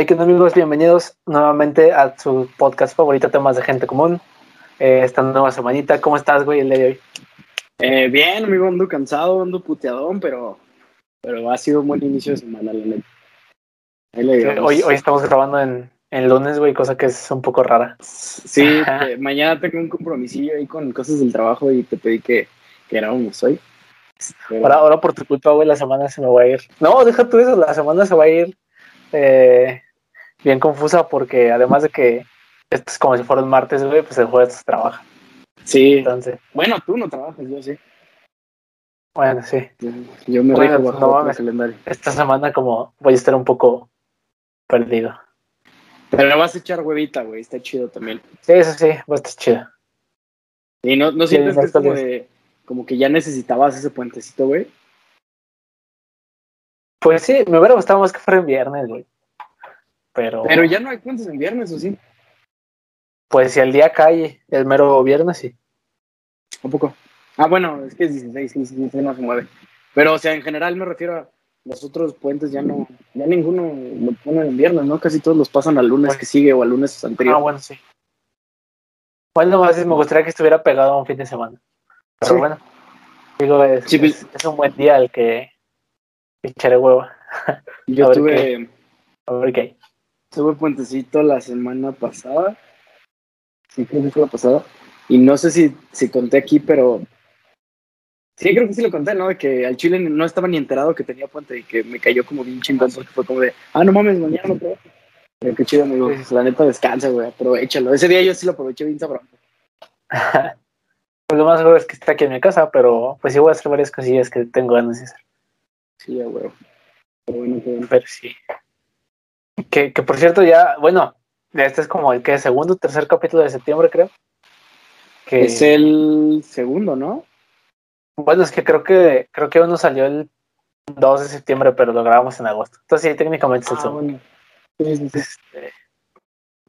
Hey, ¿qué amigos? Bienvenidos nuevamente a su podcast favorito, Temas de Gente Común. Eh, esta nueva semanita. ¿Cómo estás, güey, el día de hoy? Eh, bien, amigo, ando cansado, ando puteadón, pero, pero ha sido un buen inicio de semana, la neta. Eh, hoy, hoy estamos grabando en, en lunes, güey, cosa que es un poco rara. Sí, mañana tengo un compromisillo ahí con cosas del trabajo y te pedí que, que grabamos hoy. Pero- Ahora, ahora por tu culpa, güey, la semana se me va a ir. No, deja tú eso, la semana se va a ir eh, bien confusa porque además de que esto es como si fuera el martes, güey, pues el jueves trabaja. sí, Entonces, bueno, tú no trabajas, yo sí. bueno, sí. Yo, me Bueno, rijo bajo no mames. calendario. Esta semana como voy a estar un poco perdido. Pero le vas a echar huevita, güey, está chido también. Sí, eso sí, va a estar chido. Y no, no Sí, sientes que es como, de, como que ya necesitabas ese puentecito, güey. Pues sí, me hubiera gustado más que fuera en viernes, güey. Pero, Pero ya no hay puentes en viernes, ¿o sí? pues si el día cae el mero viernes, sí. ¿Un poco? Ah, bueno, es que es 16, sí, sí, sí, no se mueve. Pero, o sea, en general me refiero a los otros puentes, ya no, ya ninguno lo ponen en viernes, ¿no? Casi todos los pasan al lunes que sigue o al lunes anterior. Ah, bueno, sí. Bueno, más me gustaría que estuviera pegado a un fin de semana. Pero Sí. bueno, digo, es, Sí, pues- es, es un buen día el que echaré hueva. Yo a tuve, A ver qué hay. Tuve puentecito la semana pasada. Sí, creo que fue la pasada. Y no sé si, si conté aquí, pero. Sí, creo que sí lo conté, ¿no? De que al Chile no estaba ni enterado que tenía puente y que me cayó como bien chingón porque fue como de, ah, no mames, mañana no trabajo. Pero qué chido, amigo. La neta descansa, güey, aprovechalo. Ese día yo sí lo aproveché bien sabroso. Pues lo más seguro es que esté aquí en mi casa, pero pues sí voy a hacer varias cosillas que tengo ganas de hacer. Sí, ya, güey. Pero bueno, bueno. Pero sí. Que, que por cierto, ya, bueno, este es como el que segundo tercer capítulo de septiembre, creo. Que, Es el segundo, ¿no? Bueno, es que creo que creo que uno salió el 2 de septiembre, pero lo grabamos en agosto. Entonces sí, técnicamente es el Ah, segundo. bueno. Sí, sí, sí. Este,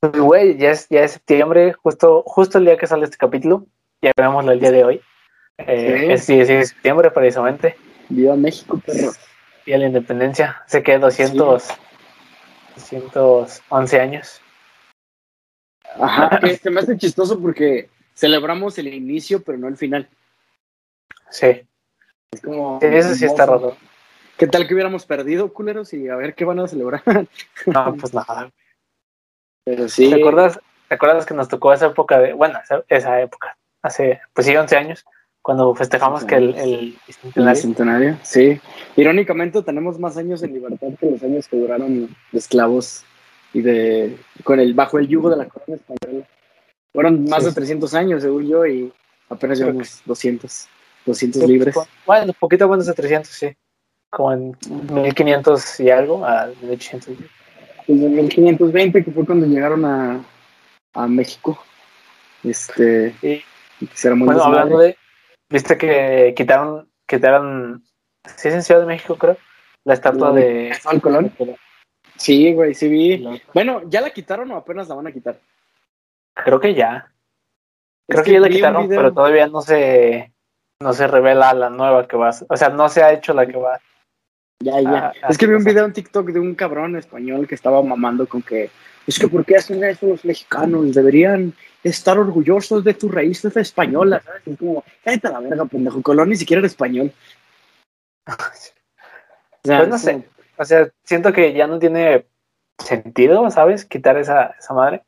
pues, güey, ya es, ya es septiembre, justo, justo el día que sale este capítulo. Ya veámoslo el día de hoy. Eh, Sí. Es 16 de septiembre, precisamente. Viva México, perro. Día de la independencia. Hace que 200, 211 años. Ajá, que se me hace chistoso porque celebramos el inicio, pero no el final. Sí, Es como. Sí, eso sí está raro. ¿Qué tal que hubiéramos perdido, culeros? Y a ver qué van a celebrar. No, pues nada. Pero sí. ¿Te acuerdas, ¿Te acuerdas que nos tocó esa época de, bueno, esa, esa época, hace, pues sí, 11 años, cuando festejamos que el, el El centenario, sí. Irónicamente, tenemos más años en libertad que los años que duraron de esclavos y de. con el bajo el yugo de la corona española. Fueron más Sí, de sí. 300 años, según yo, y apenas llevamos 200. 200 Sí, libres. Bueno, poquito menos de 300, sí. Como en 1500 y algo, a 1800. Pues en 1520, que fue cuando llegaron a, a México. Este. Sí. Bueno, hablando de, viste que quitaron, quitaron, sí es en Ciudad de México, creo, la estatua No, de... ¿Cristóbal Colón? Sí, güey, sí vi. Bueno, ¿ya la quitaron o apenas la van a quitar? Creo que ya. Es Creo que, ya la quitaron, video- pero todavía no se, no se revela la nueva que va a O sea, no se ha hecho la que va. Ya, ya. Ah, es que vi un video en TikTok de un cabrón español que estaba mamando con que es que ¿por qué hacen eso los mexicanos? Deberían estar orgullosos de tus raíces españolas, ¿sabes? Es como, cállate a la verga, pendejo. Colón ni siquiera era español. O sea, Pues no sé. como- O sea, siento que ya no tiene sentido, ¿sabes? Quitar esa, esa madre.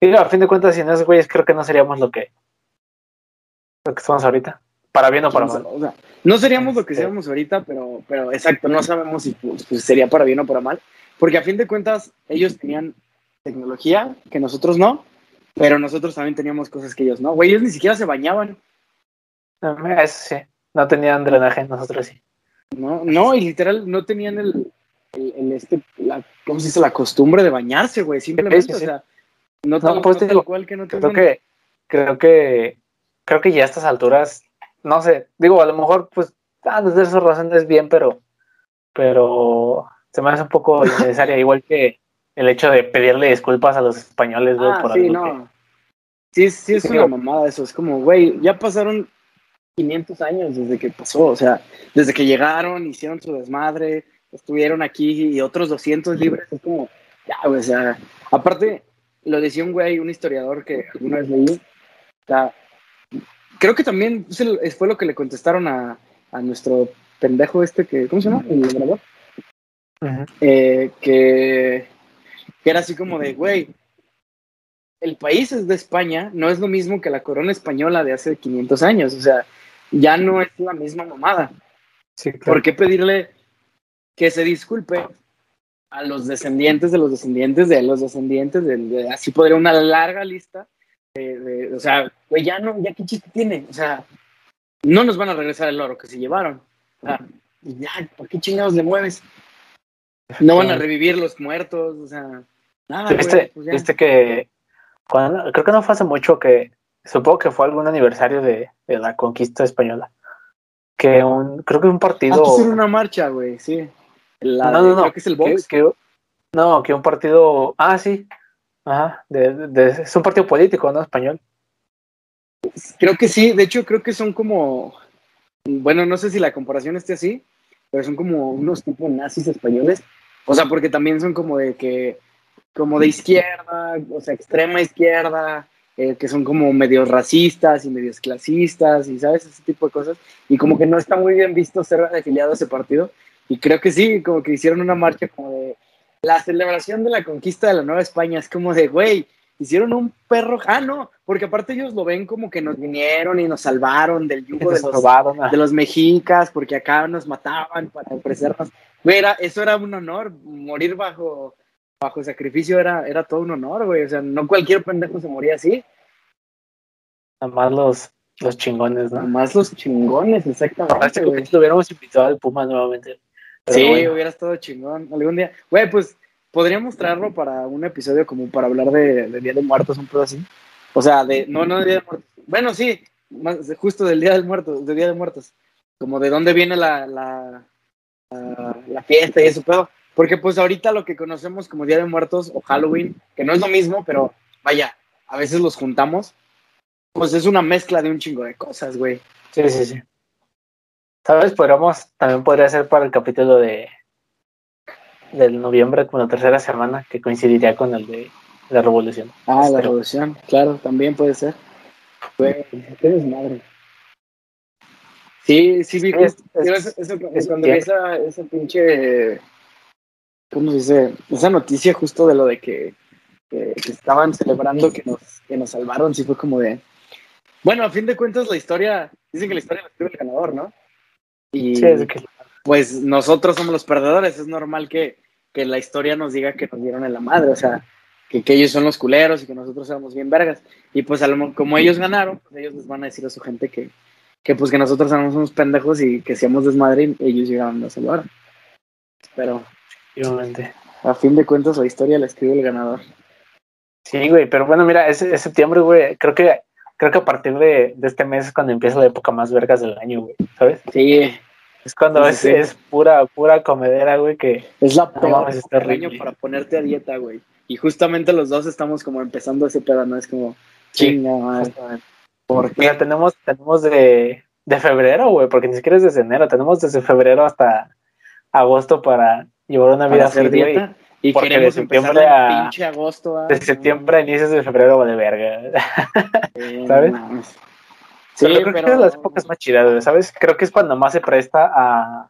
Y a fin de cuentas, sin esos güeyes, creo que no seríamos lo que, lo que somos ahorita. Para bien o para mal. O sea, no seríamos lo que Este. seamos ahorita, pero, pero exacto, no sabemos si pues, sería para bien o para mal. Porque a fin de cuentas, ellos tenían tecnología que nosotros no, pero nosotros también teníamos cosas que ellos no. Güey, ellos ni siquiera se bañaban, Eso sí. No tenían drenaje, nosotros sí. ¿no? No, y literal no tenían el, el, el este, la, ¿cómo se dice? La costumbre de bañarse, güey, simplemente, Sí, sí, sí. o sea, no pues no digo, cual que no Creo tengan- que, creo que, creo que ya a estas alturas, no sé, digo, a lo mejor, pues, ah, desde esas razones bien, pero, pero se me hace un poco innecesaria, igual que el hecho de pedirle disculpas a los españoles, güey, Ah, por sí, algo no. Sí, sí, es una mamada eso. Es como, güey, ya pasaron 500 años desde que pasó. O sea, desde que llegaron, hicieron su desmadre, estuvieron aquí y otros 200 libres. Es como, ya, güey, o sea, aparte, lo decía un güey, un historiador que alguna vez leí, o sea, creo que también fue lo que le contestaron a, a nuestro pendejo este que, ¿cómo se llama? El grabador. eh, que, que era así como de, güey, el país es de España, no es lo mismo que la corona española de hace 500 años, o sea, ya no es la misma mamada. Sí, claro. ¿Por qué pedirle que se disculpe a los descendientes de los descendientes de los descendientes de, de- así podría una larga lista de, de- o sea, güey, ya no, ya qué chiste tiene, o sea, no nos van a regresar el oro que se llevaron, o sea, ya, ¿por qué chingados le mueves? No van a revivir los muertos, o sea, güey, ¿Viste, pues viste que cuando- creo que no fue hace mucho que supongo que fue algún aniversario de, de la conquista española que un creo que un Ah, partido que hacer una marcha, güey, sí. La no de- no no creo que es el box. que- no que un partido ah sí ajá de, de- de- es un partido político no español Creo que sí, de hecho creo que son como, bueno, no sé si la comparación esté así, pero son como unos tipos nazis españoles. O sea, porque también son como de que, como de izquierda, o sea, extrema izquierda, eh, que son como medios racistas y medios clasistas y, ¿sabes? Ese tipo de cosas. Y como que no está muy bien visto ser afiliado a ese partido. Y creo que sí, como que hicieron una marcha como de la celebración de la conquista de la Nueva España. Es como de, güey, hicieron un perro. Ah, no, porque aparte ellos lo ven como que nos vinieron y nos salvaron del yugo de los, robaron ah. de los mexicas, porque acá nos mataban para ofrecernos. Güey, era- eso era un honor, morir bajo, bajo sacrificio era, era todo un honor, güey. O sea, no cualquier pendejo se moría así. nada más los los chingones no Nomás los chingones, exactamente. Güey. que lo hubiéramos invitado al Puma nuevamente Pero Sí, bueno. hubiera estado chingón. Algún día. Güey, pues podríamos traerlo para un episodio como para hablar de, de Día de Muertos, un pedo así. O sea, de. No, no de Día de Muertos. Bueno, sí, más justo del Día del Muerto, de Día de Muertos. Como de dónde viene la, la, la, la fiesta y eso pedo. Porque pues ahorita lo que conocemos como Día de Muertos o Halloween, que no es lo mismo, pero vaya, a veces los juntamos, pues es una mezcla de un chingo de cosas, güey. Sí, sí, sí. ¿Sabes? Podríamos, también podría ser para el capítulo de del noviembre, como la tercera semana, que coincidiría con el de la revolución. Ah, la revolución, claro, también puede ser. Güey, qué desmadre. Sí, sí vi es- es- cuando esa, esa pinche, ¿cómo se dice? Esa noticia justo de lo de que, que- que estaban celebrando que nos, que nos salvaron, sí fue como de... Bueno, a fin de cuentas la historia, dicen que la historia la escribe el ganador, ¿no? Y Sí, es que pues nosotros somos los perdedores, es normal que, que la historia nos diga que nos dieron en la madre, o sea, que, que ellos son los culeros y que nosotros éramos bien vergas. Y pues a lo mo- como ellos ganaron, pues ellos les van a decir a su gente que, que pues que nosotros éramos unos pendejos y que seamos desmadre y ellos llegaron a salvar. Pero efectivamente. a fin de cuentas la historia la escribe el ganador. Sí, güey, pero bueno, mira, es, es septiembre, güey. Creo que creo que a partir de, de este mes es cuando empieza la época más vergas del año, güey, ¿sabes? Sí, Es cuando Sí, es, sí, sí. es pura, pura comedera, güey, que es la peor del año para ponerte a dieta, güey. Y justamente los dos estamos como empezando ese pedo, ¿no? Es como, chinga, madre. ¿Por qué? Mira, tenemos, tenemos de, de febrero, güey, porque ni siquiera es desde enero, tenemos desde febrero hasta agosto para llevar una vida güey. dieta. Y porque queremos de empezar septiembre a- pinche agosto. ah, De septiembre a inicios de febrero va de verga. eh, ¿sabes? no. Sí, pero creo que es de las épocas más chidas, ¿sabes? Creo que es cuando más se presta a,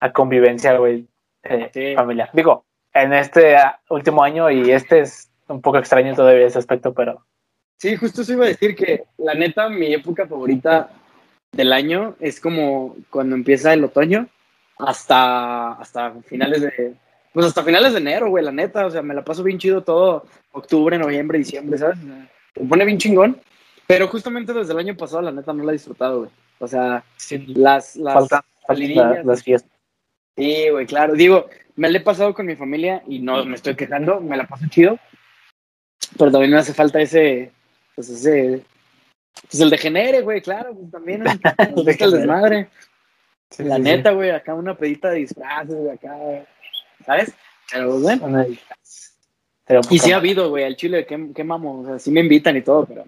a convivencia, güey, eh, Sí. familiar. Digo, en este último año y este es un poco extraño todavía ese aspecto, pero Sí, justo eso iba a decir que la neta, mi época favorita del año es como cuando empieza el otoño hasta, hasta finales de, pues hasta finales de enero, güey, la neta, o sea, me la paso bien chido todo octubre, noviembre, diciembre, ¿sabes? Me pone bien chingón, pero justamente desde el año pasado, la neta, no la he disfrutado, güey. O sea, sí, las, las salidillas, la- las fiestas. Sí, güey, claro. Digo, me la he pasado con mi familia y no me estoy quejando, me la paso chido. Pero también me hace falta ese, pues ese, pues el degenere, güey, claro, pues también el degenere. desmadre. Sí, La sí, neta, güey, acá una pedita de disfraces, güey, acá, ¿sabes? Pero sí. bueno. Un Y sí ha habido, güey, al chile, ¿qué, qué mamo? O sea, sí me invitan y todo, pero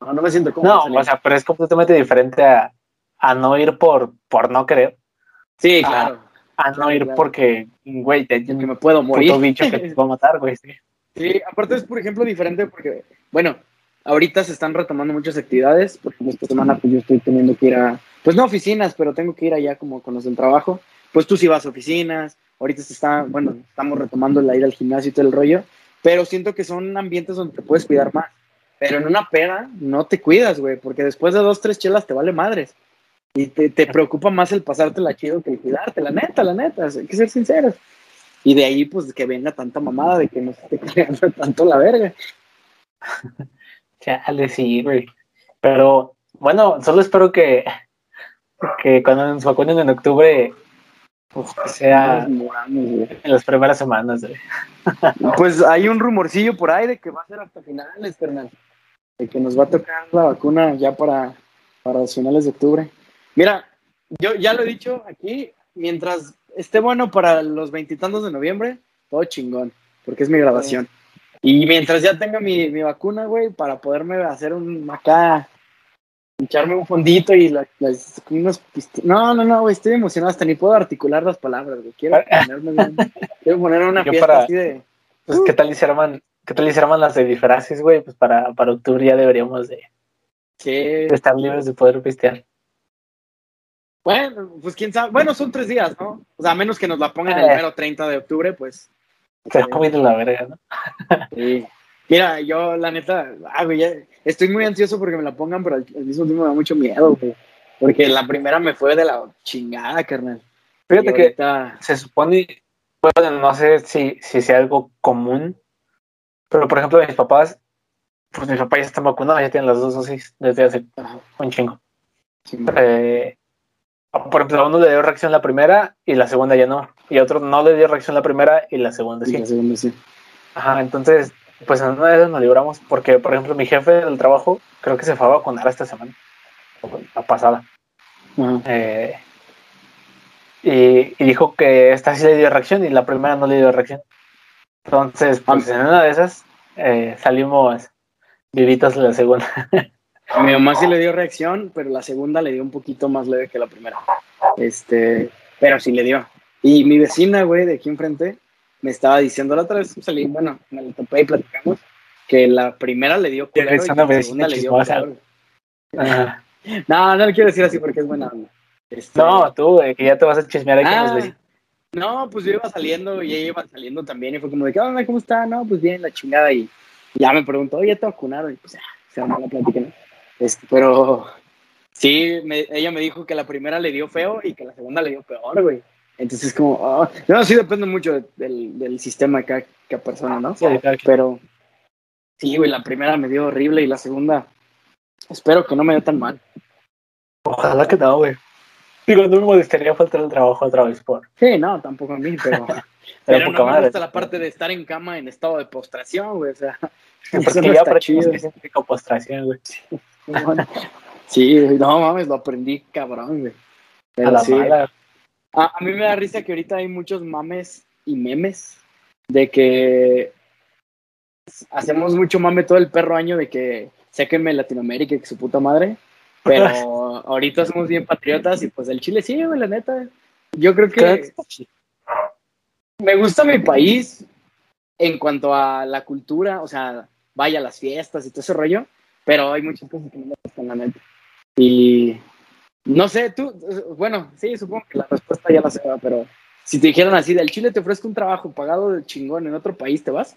no, no me siento cómodo. No, o sea, pero es completamente diferente a, a no ir por, por no querer, sí, claro. a no ir porque, güey, te, que me puedo morir. puto bicho que te va a matar, güey. Sí. Sí, aparte es, por ejemplo, diferente porque, bueno, ahorita se están retomando muchas actividades, porque esta semana pues yo estoy teniendo que ir a, pues no oficinas, pero tengo que ir allá como con los del trabajo. Pues tú sí vas a oficinas, ahorita se está, bueno, estamos retomando la ir al gimnasio y todo el rollo, pero siento que son ambientes donde te puedes cuidar más. Pero en una peda no te cuidas, güey, porque después de dos, tres chelas te vale madres. Y te, te preocupa más el pasarte la chido que el cuidarte, la neta, la neta, hay que ser sinceros. Y de ahí, pues, que venga tanta mamada de que no se esté creando tanto la verga. Chale, sí, güey. Pero, bueno, solo espero que, que cuando nos vacunen en octubre pues, sea en las primeras semanas. Pues hay un rumorcillo por ahí de que va a ser hasta finales, carnal. De que nos va a tocar la vacuna ya para, para los finales de octubre. Mira, yo ya lo he dicho aquí, mientras esté bueno para los veintitantos de noviembre, todo chingón, porque es mi grabación. Y mientras ya tenga mi, mi vacuna, güey, para poderme hacer un acá, echarme un fondito y la- las- unos No, no, no, güey, estoy emocionado, hasta ni puedo articular las palabras, güey. Quiero ponerme bien- quiero poner una Yo fiesta para- así de... Pues, ¿qué tal hicieran, qué tal hicieran las de disfraces, güey? Pues para, para octubre ya deberíamos de, Sí. de estar libres de poder pistear. Bueno, pues quién sabe. Bueno, son tres días, ¿no? O sea, a menos que nos la pongan el Eh. mero 30 de octubre, pues. Se comido la verga, ¿no? Sí. Mira, yo la neta, ah, güey, estoy muy ansioso porque me la pongan, pero al, mismo tiempo me da mucho miedo, güey. Porque la primera me fue de la chingada, carnal. Fíjate que ahorita- se supone, bueno, no sé si, si sea algo común, pero por ejemplo, mis papás, pues mis papás ya están vacunados, ya tienen las dos dosis desde hace un chingo. sí, Eh, por ejemplo, a uno le dio reacción la primera y la segunda ya no. Y a otro no le dio reacción la primera y la segunda sí, la segunda sí. Ajá, entonces, pues en una de esas nos libramos, porque por ejemplo, mi jefe del trabajo creo que se fue a vacunar esta semana, la pasada. Ajá. Eh, y, y dijo que esta sí le dio reacción y la primera no le dio reacción. Entonces, pues en una de esas eh, salimos vivitas de la segunda. A mi mamá sí le dio reacción, pero la segunda le dio un poquito más leve que la primera. Este, pero sí le dio. Y mi vecina, güey, de aquí enfrente, me estaba diciendo la otra vez, salí, bueno, me la topé y platicamos, que la primera le dio culero y la segunda le dio. Ajá. No, no le quiero decir así porque es buena onda. Este, No, tú, güey, que ya te vas a chismear ahí con Ah, los vecinos. no, pues yo iba saliendo y ella iba saliendo también y fue como de, ¿qué onda? ¿Cómo está? No, pues bien, la chingada. Y ya me preguntó, oye, ¿te vacunaron? Y pues ya, se armó la plática, ¿no? Este, pero sí, me- ella me dijo que la primera le dio feo y que la segunda le dio peor, güey. Entonces, como, ah, no, sí depende mucho de- del, del sistema de cada, cada persona, ¿no? Sí, quien. Pero sí, güey, la primera me dio horrible y la segunda, espero que no me dio tan mal. Ojalá que no, güey. Digo, no me molestaría faltar el trabajo otra vez por. Sí, no, tampoco a mí, pero, Pero pero poca no me madre. gusta la parte de estar en cama en estado de postración, güey, o sea, eso Porque no ya significa postración, güey. Sí, no mames, lo aprendí cabrón, güey. A Pero la sí. mala. A, a mí me da risa que ahorita hay muchos mames y memes de que hacemos mucho mame todo el perro año de que sáquenme Latinoamérica y que su puta madre. Pero ahorita somos bien patriotas y pues el Chile sí, güey, la neta. Yo creo que me gusta mi país en cuanto a la cultura, o sea, vaya a las fiestas y todo ese rollo, pero hay muchas cosas que no me gustan, la neta. Y no sé, tú, bueno, sí, supongo que la respuesta ya la sé, pero si te dijeran así, del Chile te ofrezco un trabajo pagado de chingón en otro país, ¿te vas?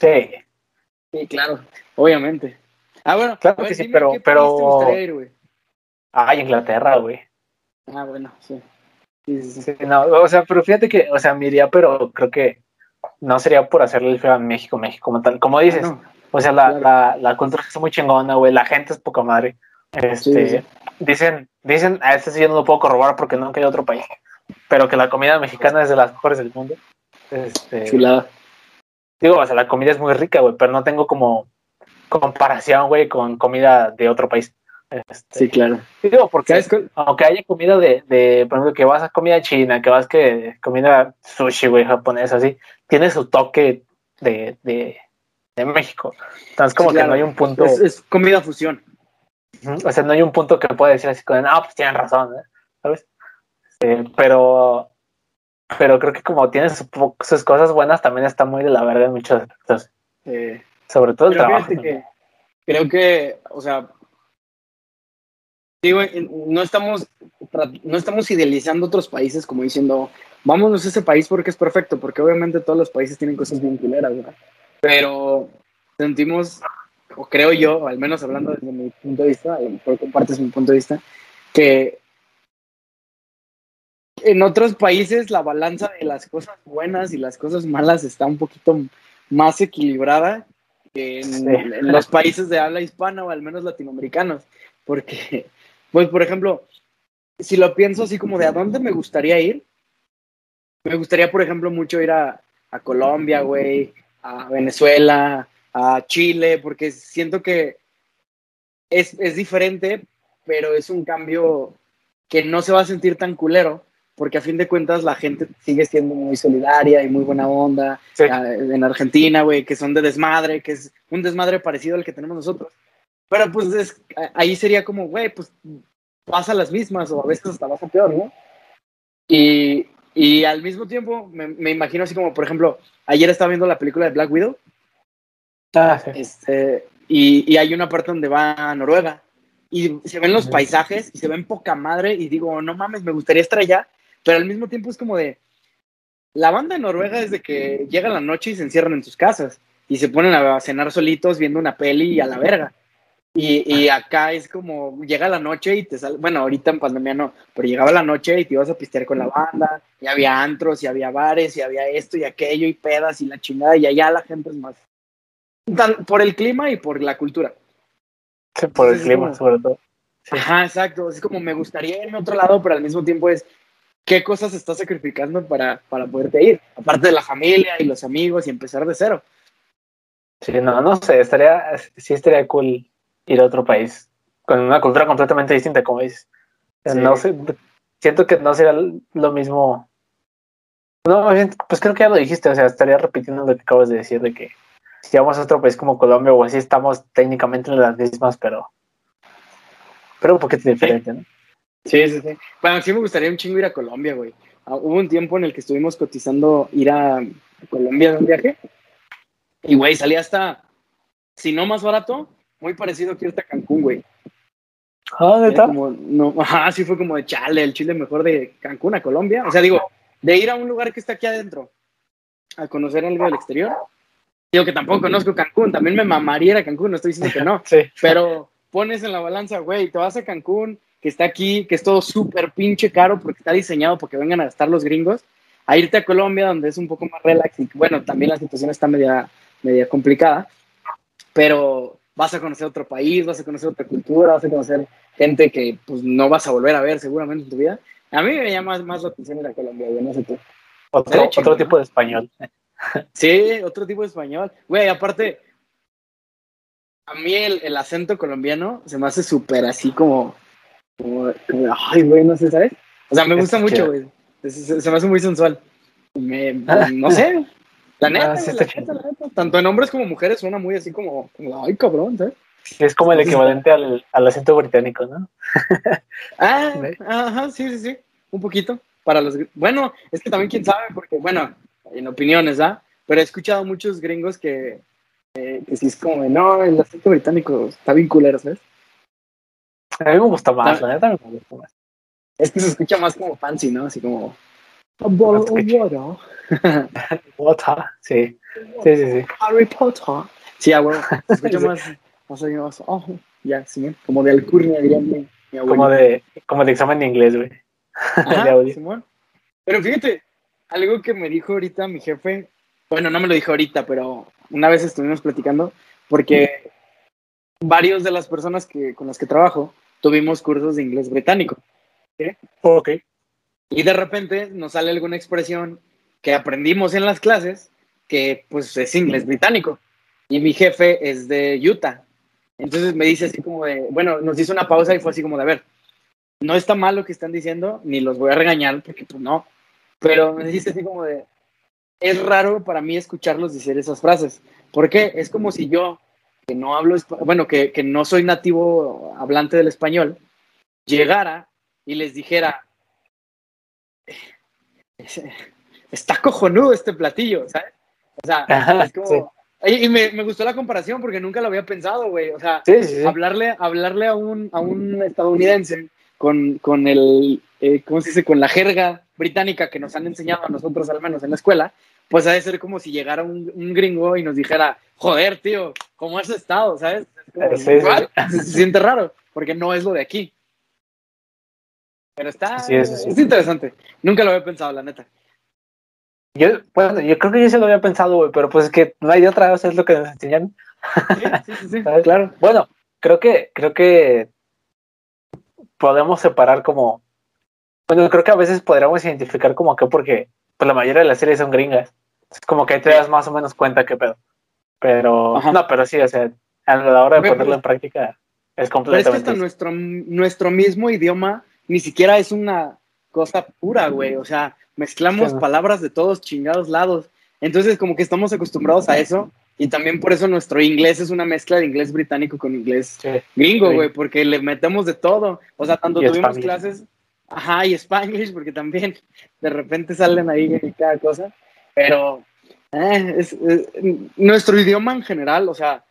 Sí, Sí, claro, obviamente. Ah, bueno, Claro ver, que sí, pero- ¿qué país pero- te gustaría ir, güey? Ay, Inglaterra, güey. Ah, bueno, sí. Sí, sí, sí. Sí, no, o sea, pero fíjate que, o sea, me iría, pero creo que no sería por hacerle el feo a México, México como tal. Como dices, Ah, no. O sea, la, claro. la, la cultura es muy chingona, güey, la gente es poca madre. Este, Sí, sí. Dicen, dicen, a este sí yo no lo puedo corroborar porque nunca hay otro país, pero que la comida mexicana es de las mejores del mundo. Este, Chulada. digo, o sea, la comida es muy rica, güey, pero no tengo como comparación, güey, con comida de otro país. Este, Sí, claro. Digo, porque aunque haya comida de, de, por ejemplo, que vas a comida china, que vas que comida sushi, güey, japonesa, así, tiene su toque de, de, de México. Entonces, como Sí, que no hay un punto, Es, es comida fusión. O sea, no hay un punto que pueda decir así como, no, pues tienen razón, ¿eh? ¿sabes? Este, pero, pero creo que como tiene sus, sus cosas buenas, también está muy de la verga en muchos aspectos. Eh, Sobre todo el trabajo. que creo que, o sea, digo, no estamos, no estamos idealizando otros países como diciendo, vámonos a ese país porque es perfecto, porque obviamente todos los países tienen cosas bien culeras, ¿verdad? Pero sentimos, o creo yo, al menos hablando desde mi punto de vista, a lo mejor compartes mi punto de vista, que en otros países la balanza de las cosas buenas y las cosas malas está un poquito más equilibrada que en, Sí. en los países de habla hispana o al menos latinoamericanos. Porque, pues, por ejemplo, si lo pienso así como de a dónde me gustaría ir, me gustaría, por ejemplo, mucho ir a, a Colombia, güey, a Venezuela, a Chile, porque siento que es, es diferente, pero es un cambio que no se va a sentir tan culero, porque a fin de cuentas la gente sigue siendo muy solidaria y muy buena onda. Sí. Ah, En Argentina, güey, que son de desmadre, que es un desmadre parecido al que tenemos nosotros. Pero pues es- ahí sería como, güey, pues pasa las mismas o a veces hasta pasa peor, ¿no? Y, y al mismo tiempo me, me imagino así como, por ejemplo, ayer estaba viendo la película de Black Widow Ah, sí. este, y, y hay una parte donde va a Noruega y se ven los paisajes y se ven poca madre y digo, no mames, me gustaría estar allá, pero al mismo tiempo es como de, la banda de Noruega es de que llega la noche y se encierran en sus casas y se ponen a cenar solitos viendo una peli y a la verga. Y, y acá es como, llega la noche y te sale, bueno, ahorita en pandemia no, pero llegaba la noche y te ibas a pistear con la banda, y había antros, y había bares, y había esto y aquello, y pedas y la chingada, y allá la gente es más, tan- por el clima y por la cultura. Sí, por el clima, como- sobre todo. Sí. Ajá, exacto. Es como me gustaría irme a otro lado, pero al mismo tiempo es qué cosas estás sacrificando para, para poderte ir. Aparte de la familia y los amigos y empezar de cero. Sí, no, no sé, estaría, sí estaría cool ir a otro país con una cultura completamente distinta, como dices. Sí. No sé, siento que no sería lo mismo. No, más bien, pues creo que ya lo dijiste, o sea, estaría repitiendo lo que acabas de decir, de que si vamos a otro país como Colombia o así, estamos técnicamente en las mismas, pero, pero un poquito diferente, ¿no? Sí, sí, sí. Bueno, sí me gustaría un chingo ir a Colombia, güey. Ah, hubo un tiempo en el que estuvimos cotizando ir a Colombia de un viaje. Y, güey, salía hasta, si no más barato, muy parecido que irte a Cancún, güey. Ah, Era ¿neta? como, no, ajá, sí fue como de chale, el chile mejor de Cancún a Colombia. O sea, digo, de ir a un lugar que está aquí adentro a conocer algo del exterior. Digo que tampoco conozco Cancún, también me mamaría ir a Cancún, no estoy diciendo que no, Sí. pero pones en la balanza, güey, te vas a Cancún, que está aquí, que es todo súper pinche caro porque está diseñado porque vengan a gastar los gringos, a irte a Colombia donde es un poco más relax y bueno, también la situación está media, media complicada, pero vas a conocer otro país, vas a conocer otra cultura, vas a conocer gente que pues no vas a volver a ver seguramente en tu vida. A mí me llama más la atención ir a Colombia, güey, no sé tú. Otro, otro tipo de español. Sí, otro tipo de español. Güey, aparte, a mí el, el acento colombiano se me hace súper así como, como, como, ay, güey, no sé, ¿sabes? O sea, me gusta mucho, güey. Se, me hace muy sensual. Me, no sé. La neta, Ah, sí la la neta. Tanto en hombres como mujeres suena muy así como, ay, cabrón, ¿sabes? Es como el equivalente al, al acento británico, ¿no? Ah, ajá, sí, sí, sí. Un poquito. Para los Bueno, es que también quién sabe, porque, bueno, en opiniones, ¿ah? Pero he escuchado muchos gringos que, eh, que sí es como no, el acento británico está bien culero, ¿sabes? A mí me gusta más, la neta me gusta más. Es que se escucha más como fancy, ¿no? Así como. A bottle of water. Water, sí. Sí, sí, sí. Harry Potter. Sí, ah, bueno, Sí. más, más, oh, ya, Simón, como de alcurnia, diría mi, mi abuelo. Como de, como de examen de inglés, güey. De audio. Simón. Pero fíjate, algo que me dijo ahorita mi jefe, bueno, no me lo dijo ahorita, pero una vez estuvimos platicando, porque varios de las personas que, con las que trabajo tuvimos cursos de inglés británico. Ok. Y de repente nos sale alguna expresión que aprendimos en las clases que pues es inglés británico. Y mi jefe es de Utah. Entonces me dice así como de, bueno, nos hizo una pausa y fue así como de, a ver, no está mal lo que están diciendo, ni los voy a regañar, porque pues no. Pero me dice así como de, es raro para mí escucharlos decir esas frases. ¿Por qué? Es como si yo, que no hablo, bueno, que, que no soy nativo hablante del español, llegara y les dijera, está cojonudo este platillo, ¿sabes? O sea, es como... Y, me, me, gustó la comparación porque nunca lo había pensado, güey. O sea, hablarle, hablarle a un, a un estadounidense con, con el, eh, ¿cómo se dice? Con la jerga británica que nos han enseñado a nosotros, al menos en la escuela, pues ha de ser como si llegara un, un gringo y nos dijera, joder, tío, ¿cómo has estado? ¿Sabes? Se siente raro, porque no es lo de aquí. Pero está, es, interesante. Nunca lo había pensado, la neta. Yo, bueno, yo creo que yo se lo había pensado, güey, pero pues es que no hay de otra, o sea, es lo que nos enseñan. Sí, sí, sí, claro. Bueno, creo que, creo que podemos separar como, bueno, creo que a veces podríamos identificar como que porque pues la mayoría de las series son gringas. Es como que te das más o menos cuenta qué pedo. Pero, no, pero sí, o sea, a la hora de ponerlo en práctica es completamente. Pero es que hasta nuestro, nuestro mismo idioma ni siquiera es una cosa pura, güey. O sea, mezclamos palabras de todos chingados lados. Entonces, como que estamos acostumbrados a eso. Y también por eso nuestro inglés es una mezcla de inglés británico con inglés gringo, güey, porque le metemos de todo. O sea, tanto tuvimos clases, ajá, y Spanglish, porque también de repente salen ahí cada cosa. Pero eh, es, nuestro idioma en general, o sea,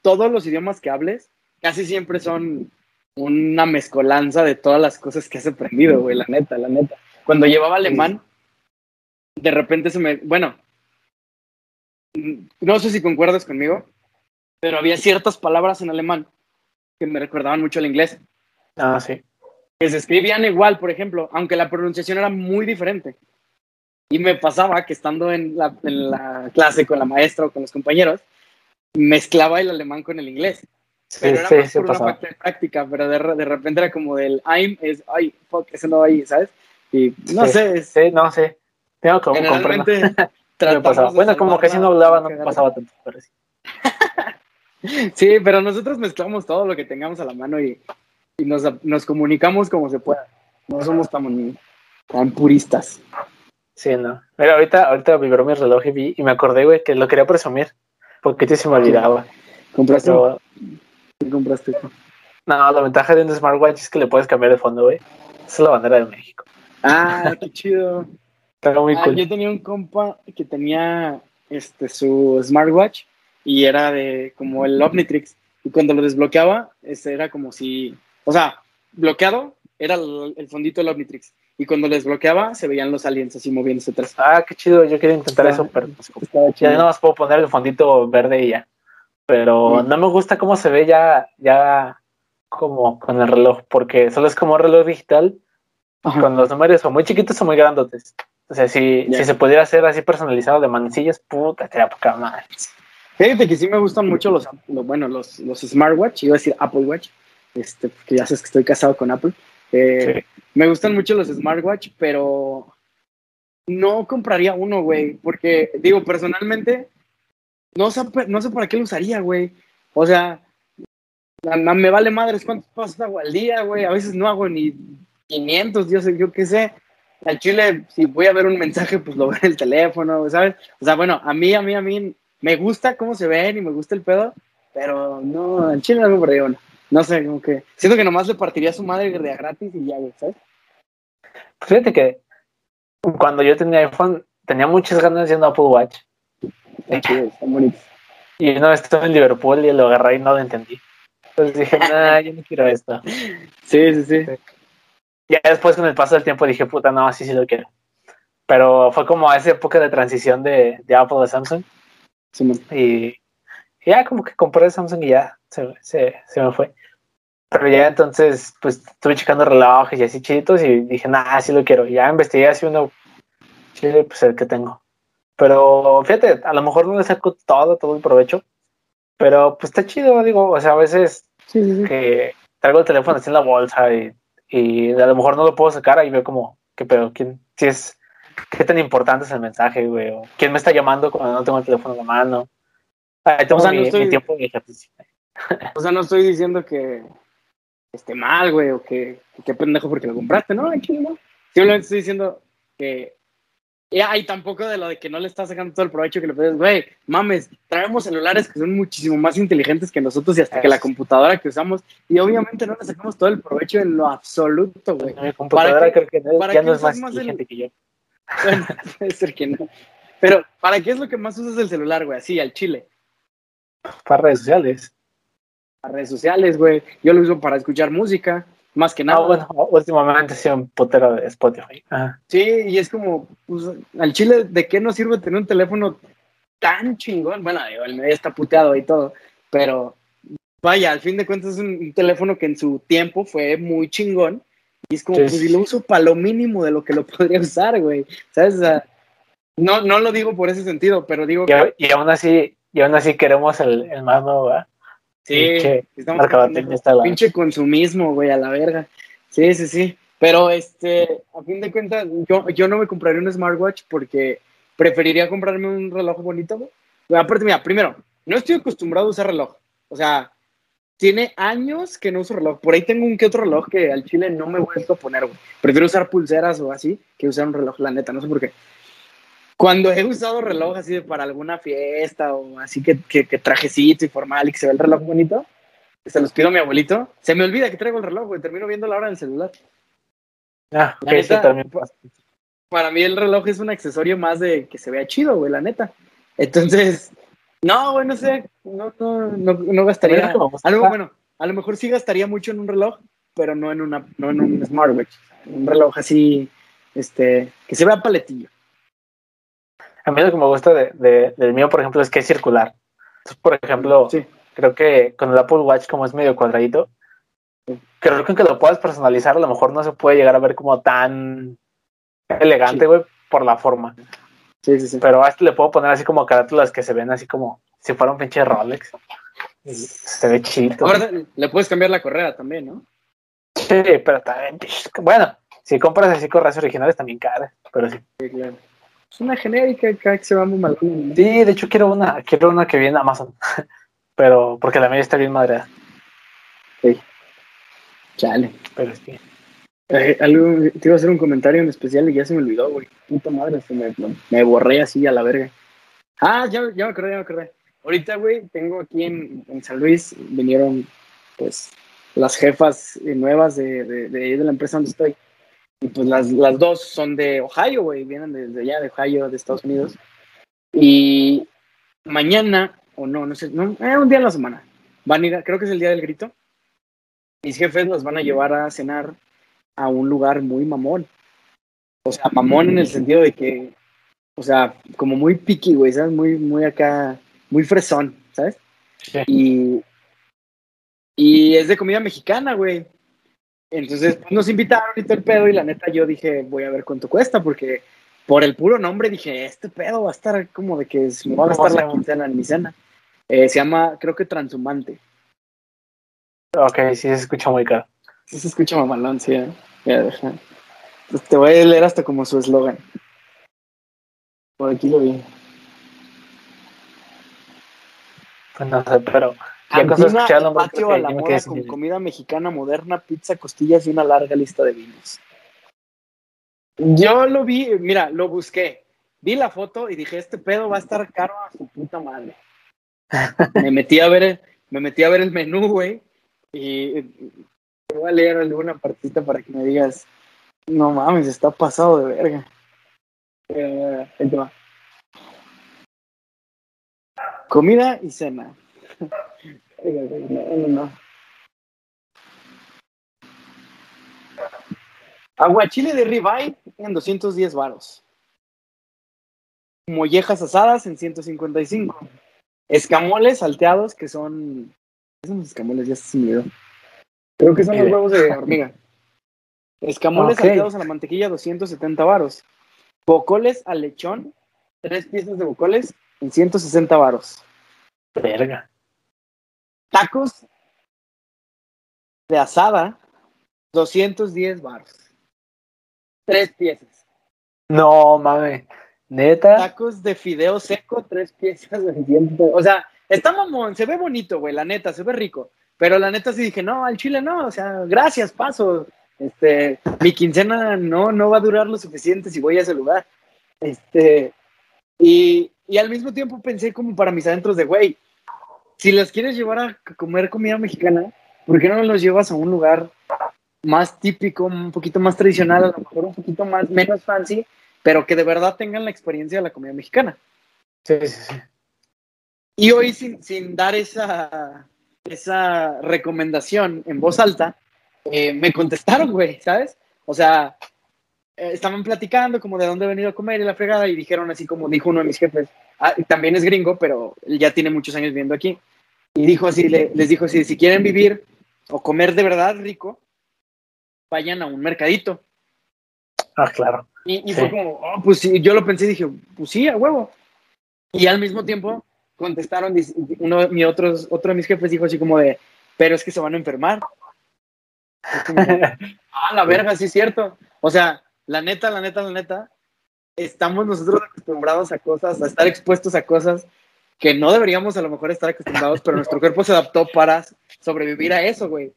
todos los idiomas que hables, casi siempre son una mezcolanza de todas las cosas que has aprendido, güey, la neta, la neta. Cuando llevaba alemán, de repente se me, bueno, no sé si concuerdas conmigo, pero había ciertas palabras en alemán que me recordaban mucho al inglés. Ah, sí. Que se escribían igual, por ejemplo, aunque la pronunciación era muy diferente. Y me pasaba que estando en la, en la clase con la maestra o con los compañeros, mezclaba el alemán con el inglés. Pero era más por una parte de práctica, pero de, de, repente era como del I'm es, ay, fuck, eso no va ahí, ¿sabes? Y no sé. Sí, no sé. Tengo como Generalmente Bueno, como que si no hablaba, no pasaba tanto, pero sí. sí, pero nosotros mezclamos todo lo que tengamos a la mano y, y nos, nos, comunicamos como se pueda. No somos tan, tan puristas. Sí, no. Mira, ahorita, ahorita vibró mi reloj y vi y me acordé, güey, que lo quería presumir. Porque te se me olvidaba. ¿Compraste? ¿Qué compraste? No, la ventaja de un smartwatch es que le puedes cambiar de fondo, güey. Esa es la bandera de México. Ah, qué chido. Está muy ah, cool. Yo tenía un compa que tenía este su smartwatch y era de como el Omnitrix. Y cuando lo desbloqueaba, ese era como si, o sea, bloqueado era el, fondito del Omnitrix. Y cuando lo desbloqueaba, se veían los aliens así moviéndose atrás. Ah, qué chido. Yo quería intentar eso, pero pues, ya no más puedo poner el fondito verde y ya pero no me gusta cómo se ve ya, ya como con el reloj, porque solo es como un reloj digital con los números o muy chiquitos o muy grandotes. O sea, si, si se pudiera hacer así personalizado de manecillas, puta, queda poca madre. Fíjate que sí me gustan mucho los, bueno, los, los smartwatch, iba a decir Apple Watch, este, porque ya sabes que estoy casado con Apple. Eh, me gustan mucho los smartwatch, pero no compraría uno, güey, porque digo, personalmente no sé, no sé para qué lo usaría, güey. O sea, me vale madres cuántos pasos hago al día, güey. A veces no hago ni 500, yo sé, yo qué sé. Al chile, si voy a ver un mensaje, pues lo veo en el teléfono, ¿sabes? O sea, bueno, a mí, a mí, a mí, me gusta cómo se ven y me gusta el pedo, pero no, al chile no me compraría uno. No sé, como que siento que nomás le partiría a su madre de gratis y ya, güey, ¿sabes? Fíjate que cuando yo tenía iPhone, tenía muchas ganas de un Apple Watch y una vez estuve en Liverpool y lo agarré y no lo entendí. Entonces dije, nah, yo no quiero esto. Sí, sí, sí. Ya después con el paso del tiempo dije, puta, no, sí, sí lo quiero. Pero fue como esa época de transición de, de Apple a Samsung. y, ya como que compré Samsung y ya se, se, se, me fue. Pero ya entonces, pues estuve checando relojes y así chiditos y dije, nah, sí lo quiero. ya investigué así uno, chile, pues el que tengo. Pero fíjate, a lo mejor no le saco todo, todo el provecho. Pero pues está chido, digo, o sea, a veces que traigo el teléfono así en la bolsa y, y, a lo mejor no lo puedo sacar, ahí veo como, ¿qué pedo? ¿Quién, si es, qué tan importante es el mensaje, güey? O ¿Quién me está llamando cuando no tengo el teléfono en la mano? Ahí tengo mi, tiempo y ejercicio. O sea, no estoy diciendo que esté mal, güey, o que, qué pendejo porque lo compraste, ¿no? Simplemente estoy diciendo que y tampoco de lo de que no le estás sacando todo el provecho que le puedes, güey, mames, traemos celulares que son muchísimo más inteligentes que nosotros y hasta que la computadora que usamos, y obviamente no le sacamos todo el provecho en lo absoluto, güey. Mi computadora creo que no, ya no es más inteligente que yo. Bueno, puede ser que no. Pero, ¿para qué es lo que más usas el celular, güey? Así, al chile. Para redes sociales. Para redes sociales, güey. Yo lo uso para escuchar música, más que nada. No, bueno, últimamente sí un potero de Spotify. Ajá. Sí, y es como, pues, al chile, ¿de qué nos sirve tener un teléfono tan chingón? Bueno, digo, el medio está puteado y todo, pero vaya, al fin de cuentas es un, un teléfono que en su tiempo fue muy chingón. Y es como, Sí, pues, si lo uso para lo mínimo de lo que lo podría usar, güey. ¿Sabes? O sea, no, no lo digo por ese sentido, pero digo Y, que y aún así, y aún así queremos el, el más nuevo, ¿verdad? Sí, Pinche estamos está la- pinche consumismo, güey, a la verga. Sí, sí, sí. Pero este, a fin de cuentas, yo, yo no me compraría un smartwatch porque preferiría comprarme un reloj bonito, güey. Aparte, mira, primero, no estoy acostumbrado a usar reloj. O sea, tiene años que no uso reloj. Por ahí tengo un que otro reloj que al chile no me he vuelto a poner, güey. Prefiero usar pulseras o así que usar un reloj, la neta, no sé por qué. Cuando he usado reloj así de para alguna fiesta o así que, que, que trajecito y formal y que se ve el reloj bonito, se los pido a mi abuelito, se me olvida que traigo el reloj, güey. Termino viendo la hora en el celular. Ah, ok, La neta, sí, también pasa. Para mí el reloj es un accesorio más de que se vea chido, güey, la neta. Entonces, no, güey, no sé, no, no, no, no gastaría. También como- A lo, bueno, a lo mejor sí gastaría mucho en un reloj, pero no en una, no en un smartwatch. Un reloj así, este, que se vea paletillo. A mí lo que me gusta de, de- del mío, por ejemplo, es que es circular. Entonces, por ejemplo, Sí. creo que con el Apple Watch, como es medio cuadradito, creo que aunque lo puedas personalizar, a lo mejor no se puede llegar a ver como tan elegante, Sí. güey, por la forma. Sí, sí, sí. Pero a este le puedo poner así como carátulas que se ven así como si fuera un pinche Rolex. Se ve chido. Ahora le puedes cambiar la correa también, ¿no? Sí, pero también, bueno, si compras así correas originales también caras, pero sí. Sí, claro. Es una genérica que se va muy mal. Sí, de hecho quiero una, quiero una que viene en Amazon, pero porque la mía está bien madreada, Chale. pero sí. Eh, algo, te iba a hacer un comentario en especial y ya se me olvidó, güey. Puta madre, se me, me borré así a la verga. Ah, ya, ya me acordé, ya me acordé. Ahorita, güey, tengo aquí en, en San Luis, vinieron, pues, las jefas nuevas de, de, de la empresa donde estoy. Y pues las, las dos son de Ohio, güey, vienen desde allá, de Ohio, de Estados Unidos. Y mañana, o no, no sé, no, eh, un día en la semana, van a ir, a- creo que es el día del grito. Mis jefes los van a llevar a cenar a un lugar muy mamón. O sea, mamón en el sentido de que, o sea, como muy picky, güey, ¿sabes? Muy, muy acá, muy fresón, ¿sabes? Sí. Y, y es de comida mexicana, güey. Entonces pues, nos invitaron y todo el pedo y la neta yo dije, voy a ver cuánto cuesta porque por el puro nombre dije, este pedo va a estar como de que se me va a ¿Cómo gastar la quincena en mi cena. Eh, se llama, creo que Transhumante. Ok, sí se escucha muy caro. Sí se escucha mamalón, sí. ¿eh? Ya, deja. Pues te voy a leer hasta como su eslogan. Por aquí lo vi. Pues no sé, pero ya el nombre, patio a la moda con comida mexicana moderna, pizza, costillas y una larga lista de vinos. Yo lo vi, mira, lo busqué. Vi la foto y dije, este pedo va a estar caro a su puta madre. me metí a ver el, me metí a ver el menú, güey, y te voy a leer alguna partita para que me digas, no mames, está pasado de verga. Eh, ahí te va. Comida y cena. Aguachile de ribeye en 210 varos. Mollejas asadas en 155. Escamoles salteados que son... ¿Qué son los escamoles? Ya se me. Creo que son los Mire. huevos de hormiga. Escamoles salteados a la mantequilla 270 varos. Bocoles al lechón, tres piezas de bocoles en 160 varos. Verga. Tacos de asada, 210 baros. Tres piezas. No, mames. Neta. Tacos de fideo seco, tres piezas de 100. O sea, está mamón, se ve bonito, güey, la neta, se ve rico. Pero la neta sí dije, no, al chile no, o sea, gracias, paso. Este, mi quincena no, no va a durar lo suficiente si voy a ese lugar. Este, y, y al mismo tiempo pensé como para mis adentros de, güey, si las quieres llevar a comer comida mexicana, ¿por qué no los llevas a un lugar más típico, un poquito más tradicional, a lo mejor un poquito más, menos fancy, pero que de verdad tengan la experiencia de la comida mexicana. Sí, sí, sí. Y hoy, sin, sin dar esa, esa recomendación en voz alta, eh, me contestaron, güey, ¿sabes? O sea, eh, estaban platicando como de dónde he venido a comer y la fregada y dijeron así como dijo uno de mis jefes, ah, también es gringo, pero él ya tiene muchos años viviendo aquí, y dijo así, le- les dijo así, si quieren vivir o comer de verdad rico, vayan a un mercadito. Ah, claro. Y, y Sí. fue como, oh, pues sí, yo lo pensé y dije, pues sí, a huevo. Y al mismo tiempo contestaron, uno de mi otros, otro de mis jefes dijo así como de, pero es que se van a enfermar. Como, ah, la verga, sí es cierto. O sea, la neta, la neta, la neta, estamos nosotros acostumbrados a cosas, a estar expuestos a cosas que no deberíamos a lo mejor estar acostumbrados, pero nuestro cuerpo se adaptó para sobrevivir a eso, güey.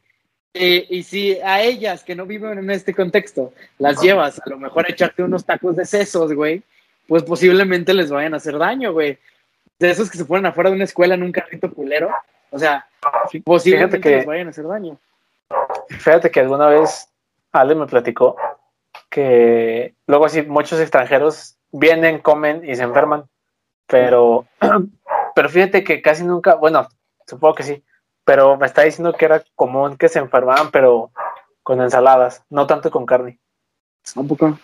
Eh, y si a ellas que no viven en este contexto las llevas a lo mejor a echarte unos tacos de sesos, güey, pues posiblemente les vayan a hacer daño, güey. De esos que se ponen afuera de una escuela en un carrito culero, o sea, posiblemente Fíjate que- les vayan a hacer daño. Fíjate que alguna vez Ale me platicó que luego así muchos extranjeros vienen, comen y se enferman, pero, pero fíjate que casi nunca, bueno, supongo que sí, pero me está diciendo que era común que se enfermaban, pero con ensaladas, no tanto con carne. Un poco.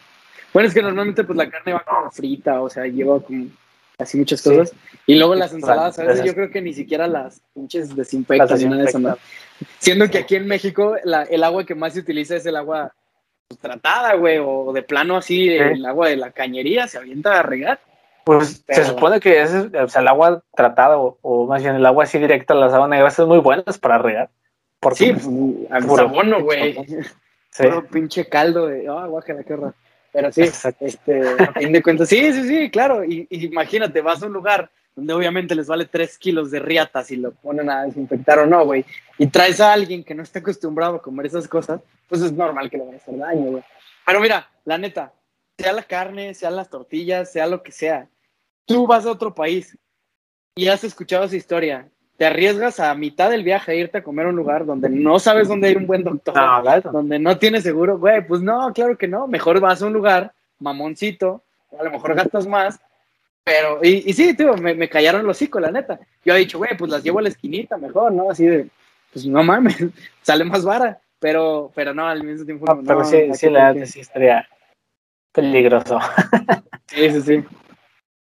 Bueno, es que normalmente pues la carne va como frita, o sea, lleva como así muchas Sí. cosas. Y luego las ensaladas, a veces yo creo que ni siquiera las pinches desinfectan Las ni nada de eso, ¿no? desinfectan. Siendo que aquí en México la- el agua que más se utiliza es el agua pues, tratada, güey, o de plano así, el agua de la cañería se avienta a regar. Pues Pero- se supone que es, o sea, el agua tratada o, o más bien el agua así directa, las aguas negras son muy buenas para regar. Porque, Sí, pues, puro- abono, güey. sí, Puro pinche caldo de, ah, guácala, qué horror. Pero sí, Exacto. este, a fin de cuentas, sí, sí, sí, claro. Y, y imagínate, vas a un lugar donde obviamente les vale tres kilos de riata si lo ponen a desinfectar o no, güey. Y traes a alguien que no está acostumbrado a comer esas cosas, pues es normal que le van a hacer daño, güey. Pero mira, la neta, sea la carne, sea las tortillas, sea lo que sea, tú vas a otro país y has escuchado esa historia. Te arriesgas a mitad del viaje a irte a comer a un lugar donde no sabes dónde hay un buen doctor no, donde no tienes seguro, güey, pues no, claro que no, mejor vas a un lugar mamoncito, a lo mejor gastas más, pero, y, y sí, tío, me, me callaron los hocico, la neta. Yo he dicho, güey, pues las llevo a la esquinita mejor, ¿no? Así de, pues no mames, sale más vara, pero, pero no, al mismo tiempo, No, no, pero no, sí, sí, la sí estaría peligroso. Sí, sí, sí.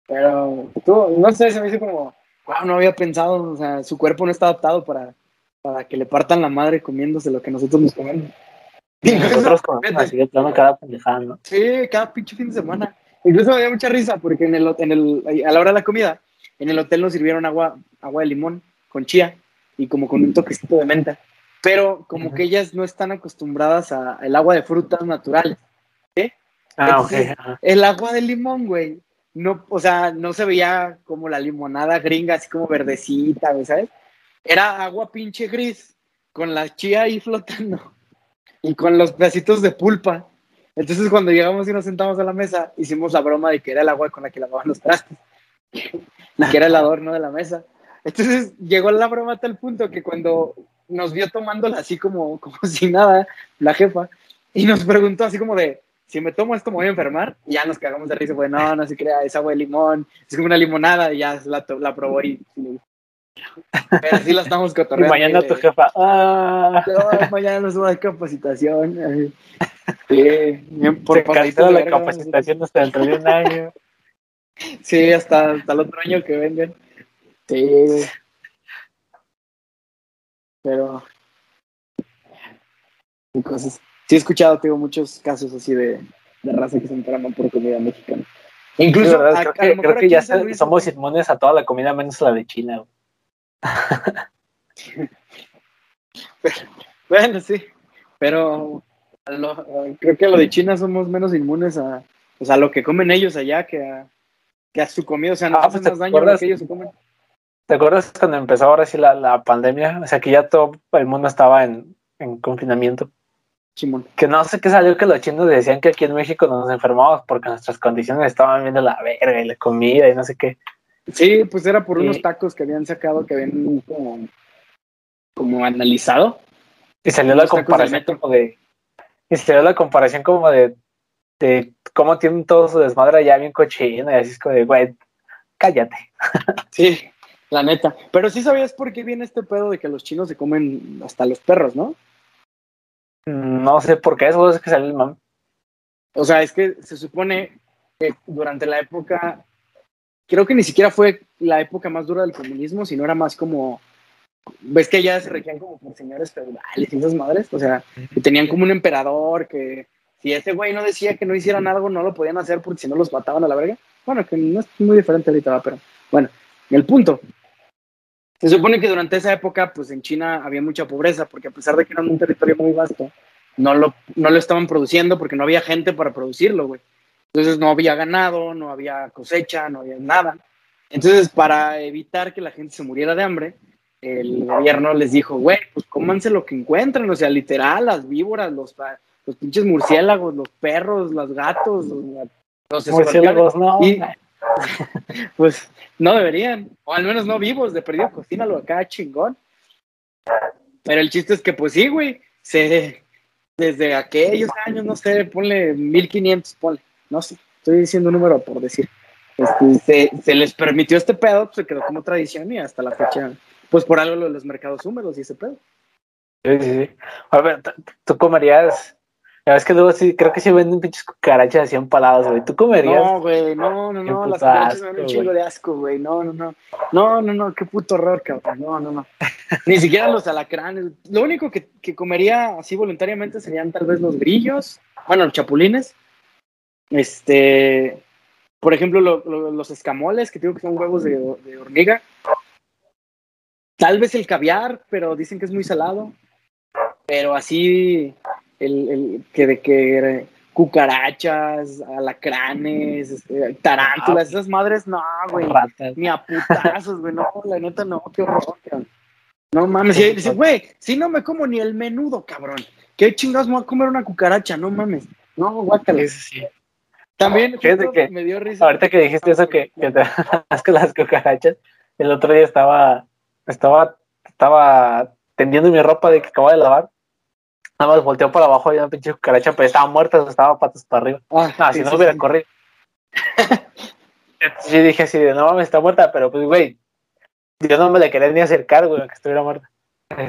Pero tú, no sé, se me hizo como, wow, no había pensado, o sea, su cuerpo no está adaptado para, para que le partan la madre comiéndose lo que nosotros nos comemos. Nosotros Fíjate. así de plano cada pendejada, ¿no? Sí, cada pinche fin de semana. Incluso me dio mucha risa porque en el, en el, a la hora de la comida, en el hotel nos sirvieron agua, agua de limón con chía y como con un toquecito de menta. Pero como que ellas no están acostumbradas a- al agua de frutas naturales. Ah. Entonces, ajá. El agua de limón, güey, no, o sea, no se veía como la limonada gringa, así como verdecita, ¿sabes? Era agua pinche gris, con la chía ahí flotando y con los pedacitos de pulpa. Entonces, cuando llegamos y nos sentamos a la mesa, hicimos la broma de que era el agua con la que lavaban los trastes que era el adorno de la mesa. Entonces, llegó la broma a tal punto que cuando nos vio tomándola así como, como si nada, la jefa, y nos preguntó así como de, si me tomo esto me voy a enfermar, y ya nos cagamos de risa, pues no, no se crea, es agua de limón, es como una limonada, y ya la, la probó y... Pero sí la estamos Y cotorreando. mañana eh, tu jefa. Ah, no, mañana nos va a dar capacitación. Sí, bien, por se la verga, capacitación hasta dentro de un año. Sí, hasta, hasta el otro año que vengan. Sí, güey. Pero. y cosas. Sí, he escuchado, tengo muchos casos así de, de raza que se enferman por comida mexicana. Sí, Incluso, ¿verdad? a- creo a que, creo que ya se- Luis- somos inmunes a toda la comida menos la de China. Bueno, sí. Pero lo- creo que a lo de China somos menos inmunes a, o sea, a lo que comen ellos allá que a, que a su comida. O sea, nos Ah, hacen pues, ¿te más daño a lo que ellos se comen. ¿Te acuerdas cuando empezó ahora sí la, la pandemia? O sea, que ya todo el mundo estaba en, en confinamiento. Que no sé qué salió que los chinos decían que aquí en México nos enfermábamos porque nuestras condiciones estaban viendo la verga y la comida y no sé qué. Sí, pues era por Sí. unos tacos que habían sacado, que habían como, como analizado. Y salió la comparación como de. Y salió la comparación como de de cómo tienen todo su desmadre ya bien cochino y así es como de, güey, cállate. Sí, la neta. Pero sí sabías por qué viene este pedo de que los chinos se comen hasta los perros, ¿no? No sé por qué, eso es que sale el mame. O sea, es que se supone que durante la época, creo que ni siquiera fue la época más dura del comunismo, sino era más como, ves que ya se regían como por señores feudales y esas madres, o sea, que tenían como un emperador que si ese güey no decía que no hicieran algo, no lo podían hacer porque si no los mataban a la verga. Bueno, que no es muy diferente ahorita, pero bueno, el punto. Se supone que durante esa época, pues en China había mucha pobreza, porque a pesar de que era un territorio muy vasto, no lo, no lo estaban produciendo porque no había gente para producirlo, güey. Entonces no había ganado, no había cosecha, no había nada. Entonces, para evitar que la gente se muriera de hambre, el gobierno les dijo, güey, pues cómanse lo que encuentren, o sea, literal, las víboras, los, los pinches murciélagos, los perros, los gatos, los, los Murciélagos, no. Y- pues no deberían, o al menos no vivos, de perdido, cocínalo acá chingón. Pero el chiste es que, pues sí, güey, se, desde aquellos años, no sé, ponle 1500, ponle, no sé, estoy diciendo un número por decir. Este, se, se les permitió este pedo, pues se quedó como tradición y hasta la fecha, pues por algo lo de los mercados húmedos y ese pedo. Sí, sí, sí. A ver, ¿tú- comerías. La verdad es que luego sí, creo que sí venden pinches cucarachas así empaladas, güey. ¿Tú comerías? No, güey, no, no, no, las cucarachas me dan un chingo de asco, güey, no, no, no, no, no, no, qué puto horror, cabrón, no, no, no, ni siquiera los alacranes, lo único que, que comería así voluntariamente serían tal vez los grillos, bueno, los chapulines, este, por ejemplo, lo- lo- los escamoles, que digo que son huevos de, de hormiga, tal vez el caviar, pero dicen que es muy salado, pero así, el, el que de que cucarachas, alacranes, este, tarántulas, esas madres, no, güey. Ni a putazos, güey. No, la neta, no, qué horror, cabrón. No mames, y dice, güey, si no me como ni el menudo, cabrón. ¿Qué chingados me voy a comer una cucaracha? No mames. No, guácala. Sí, sí. También que me dio risa. Ahorita que dijiste eso que, que te asco las cucarachas, el otro día estaba, estaba, estaba tendiendo mi ropa de que acabo de lavar. Nada más volteó para abajo y una pinche cucaracha, pero estaba muerta, estaba patas para arriba. Ah, No, sí, si no sí, hubiera sí. corrido. Sí, dije así de no mames, está muerta, pero pues, güey, yo no me le quería ni acercar, güey, que estuviera muerta.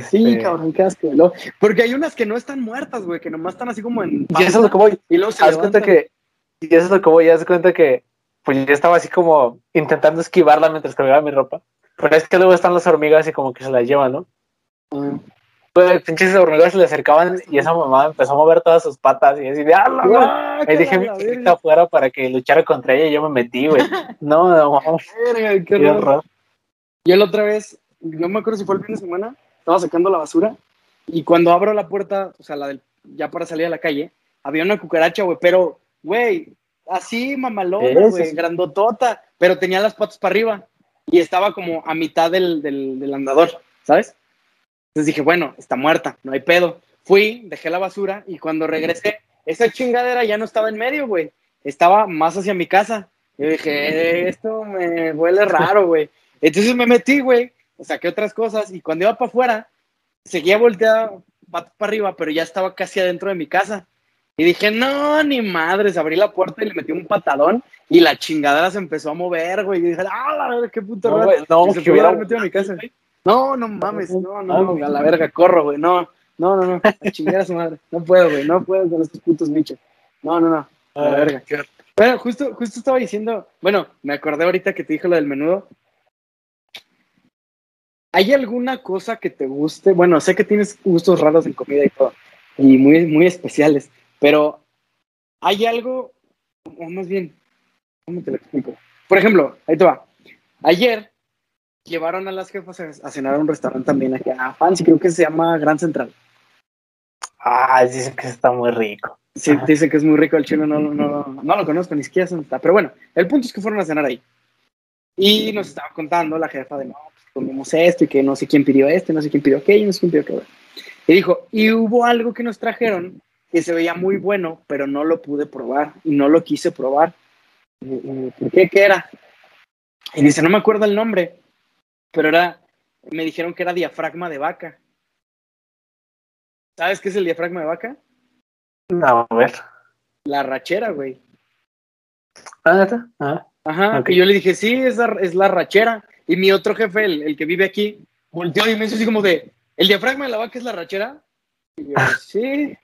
Sí, Este, cabrón, qué asco. Lo- Porque hay unas que no están muertas, güey, que nomás están así como en. Y eso es lo que voy. Y luego se Haz cuenta que, y eso es lo que voy, haz cuenta que, pues yo estaba así como intentando esquivarla mientras colgaba mi ropa. Pero es que luego están las hormigas y como que se las llevan, ¿no? Ah. Pues pinches hormigas se le acercaban y esa mamá empezó a mover todas sus patas y así de ¡ah, la madre! Guácala, Ahí dejé mi la verga, afuera para que luchara contra ella y yo me metí, güey. No, no, verga, qué qué horror. Yo la otra vez, no me acuerdo si fue el fin de semana, estaba sacando la basura y cuando abro la puerta, o sea, la del, ya para salir a la calle, había una cucaracha, güey, pero, güey, así mamalona, güey, grandotota, pero tenía las patas para arriba y estaba como a mitad del, del, del andador, ¿sabes? Entonces dije, bueno, está muerta, no hay pedo. Fui, dejé la basura y cuando regresé, esa chingadera ya no estaba en medio, güey, estaba más hacia mi casa. Yo dije, "Eh, esto me huele raro, güey. Entonces me metí, güey, saqué otras cosas y cuando iba para afuera, seguía volteada para arriba, pero ya estaba casi adentro de mi casa. Y dije, no, ni madres, abrí la puerta y le metí un patadón y la chingadera se empezó a mover, güey. Y dije, ah, la verga, qué puto No, raro. no, que hubiera- metido a mi casa. No, no mames, no, no, no, a la verga, corro, güey, no, no, no, no, a chingar a su madre. No puedo, güey, no puedo con estos putos bichos. No, no, no, a la verga. Bueno, justo, justo estaba diciendo, bueno, me acordé ahorita que te dije lo del menudo. ¿Hay alguna cosa que te guste? Bueno, sé que tienes gustos raros en comida y todo, y muy, muy especiales, pero ¿hay algo, o más bien, ¿cómo te lo explico? Por ejemplo, ahí te va. Ayer llevaron a las jefas a, cenar a un restaurante también aquí a Fancy, creo que se llama Gran Central. Ah, dicen que está muy rico. Sí, Ajá. dice que es muy rico el chino, no, no, no, no lo conozco, ni siquiera está. Pero bueno, el punto es que fueron a cenar ahí. Y nos estaba contando la jefa de, no, pues comimos esto y que no sé quién pidió esto, no sé quién pidió aquello, no sé quién pidió aquello. Y dijo, y hubo algo que nos trajeron que se veía muy bueno, pero no lo pude probar y no lo quise probar. ¿Por qué? ¿Qué era? Y dice, no me acuerdo el nombre, pero era, me dijeron que era diafragma de vaca. ¿Sabes qué es el diafragma de vaca? No, a ver. la rachera, güey. Ah, ¿neta? Ah. Ajá, Ok. y yo le dije, sí, es la, es la rachera. Y mi otro jefe, el, el que vive aquí, volteó y me hizo así como de, ¿el diafragma de la vaca es la rachera? Y yo, sí.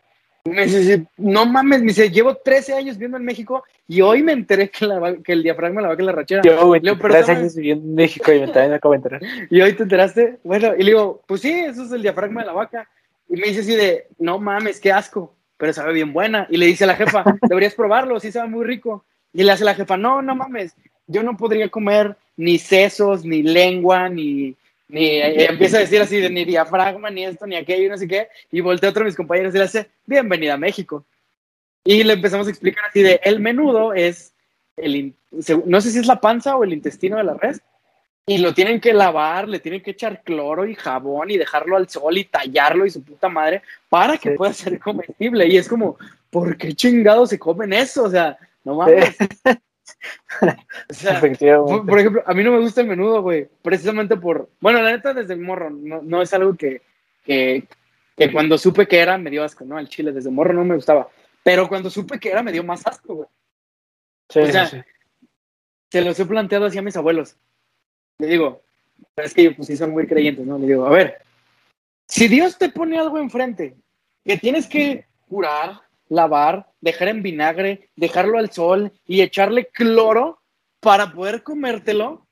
Me dice, no mames, me dice, llevo 13 años viviendo en México y hoy me enteré que, la va- que el diafragma de la vaca es la rachera. Yo, güey, Leo, pero tres ¿sabes? años viviendo en México y me también acabo de enterar. Y hoy te enteraste. Bueno, y le digo, pues sí, eso es el diafragma de la vaca. Y me dice así de, no mames, qué asco, pero sabe bien buena. Y le dice a la jefa, deberías probarlo, sí sabe muy rico. Y le hace la jefa, no, no mames, yo no podría comer ni sesos, ni lengua, ni, ni y empieza a decir así de ni diafragma, ni esto, ni aquello, y no sé qué. Y voltea a otro de mis compañeros y le hace, bienvenida a México. Y le empezamos a explicar así de, el menudo es, el, no sé si es la panza o el intestino de la res, y lo tienen que lavar, le tienen que echar cloro y jabón y dejarlo al sol y tallarlo y su puta madre para que Sí. pueda ser comestible. Y es como, ¿por qué chingados se comen eso? O sea, no mames. O sea, por, ejemplo, a mí no me gusta el menudo, güey, precisamente por, bueno, la neta desde el morro, no, no es algo que, que, que cuando supe que era me dio asco, ¿no? El chile desde morro no me gustaba, pero cuando supe que era me dio más asco, güey. Sí, o sea, sí, se los he planteado así a mis abuelos. Le digo, es que pues sí son muy creyentes, ¿no? Le digo, a ver, si Dios te pone algo enfrente que tienes que curar, lavar, dejar en vinagre, dejarlo al sol y echarle cloro para poder comértelo,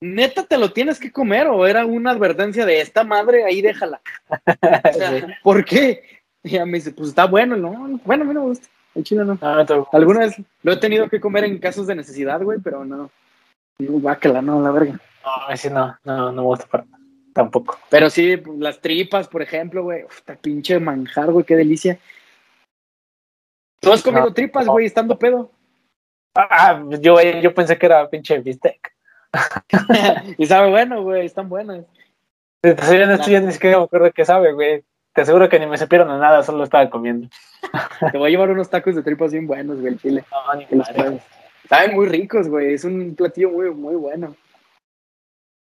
neta te lo tienes que comer o era una advertencia de esta madre, ahí déjala. O sea, Sí. ¿Por qué? Y ella me dice, pues está bueno, ¿no? Bueno, a mí no me gusta, el chile no. No, me tocó. Alguna vez lo he tenido que comer en casos de necesidad, güey, pero no. Digo, guácala, no, la verga. No, ese no, no, no me gusta para- tampoco. Pero sí, pues, las tripas, por ejemplo, güey. Esta pinche manjar, güey, qué delicia. ¿Tú has comido No, tripas, no. güey, estando pedo? Ah, yo, yo pensé que era pinche bistec. y sabe bueno, güey, están buenas. Honesto, yo ni siquiera me acuerdo qué sabe, güey. Te aseguro que ni me supieron a nada, solo estaba comiendo. Te voy a llevar unos tacos de tripas bien buenos, güey, el chile. No, ni que los. Saben muy ricos, güey. Es un platillo muy, muy bueno.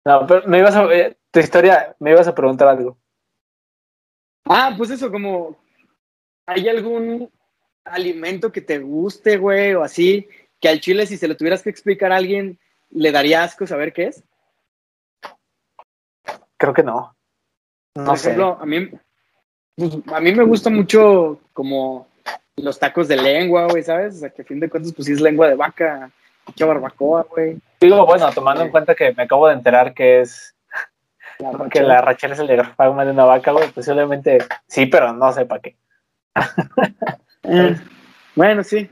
No, pero me ibas a, eh, tu historia, me ibas a preguntar algo. Ah, pues eso, como. ¿Hay algún alimento que te guste, güey, o así? Que al chile, si se lo tuvieras que explicar a alguien, le daría asco saber qué es. Creo que no. No Por sé. ejemplo, a mí, pues, a mí me gusta mucho como los tacos de lengua, güey, ¿sabes? O sea, que a fin de cuentas, pues sí es lengua de vaca, mucha barbacoa, güey. Digo, bueno, tomando en cuenta que me acabo de enterar que es La que la rachera es el diafragma de una vaca, güey, posiblemente sí, pero no sé para qué. Eh, bueno, sí.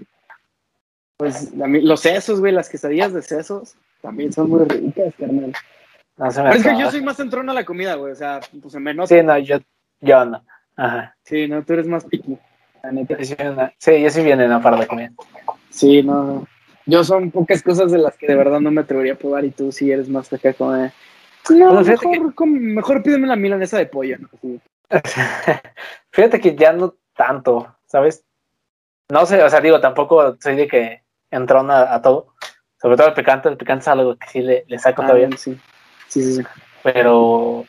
Pues los sesos, güey, las quesadillas de sesos también son muy ricas, carnal. No Pero es que yo soy más entrón a la comida, güey, o sea, pues se me nota. Sí, no, yo, yo no. Ajá. Sí, no, tú eres más piqui, la neta. Yo sí, no. Sí, yo sí viene en la par de comida. Sí, no, no. Yo son pocas cosas de las que de verdad no me atrevería a probar y tú sí eres más acá como de... No, Bueno, fíjate mejor, mejor pídeme la milanesa de pollo, ¿no? Sí. Fíjate que ya no tanto, ¿sabes? No sé, o sea, digo, tampoco soy de que entrona a todo. Sobre todo el picante, el picante es algo que sí le, le saco Ah, todavía. sí. Sí, sí, sí. Pero,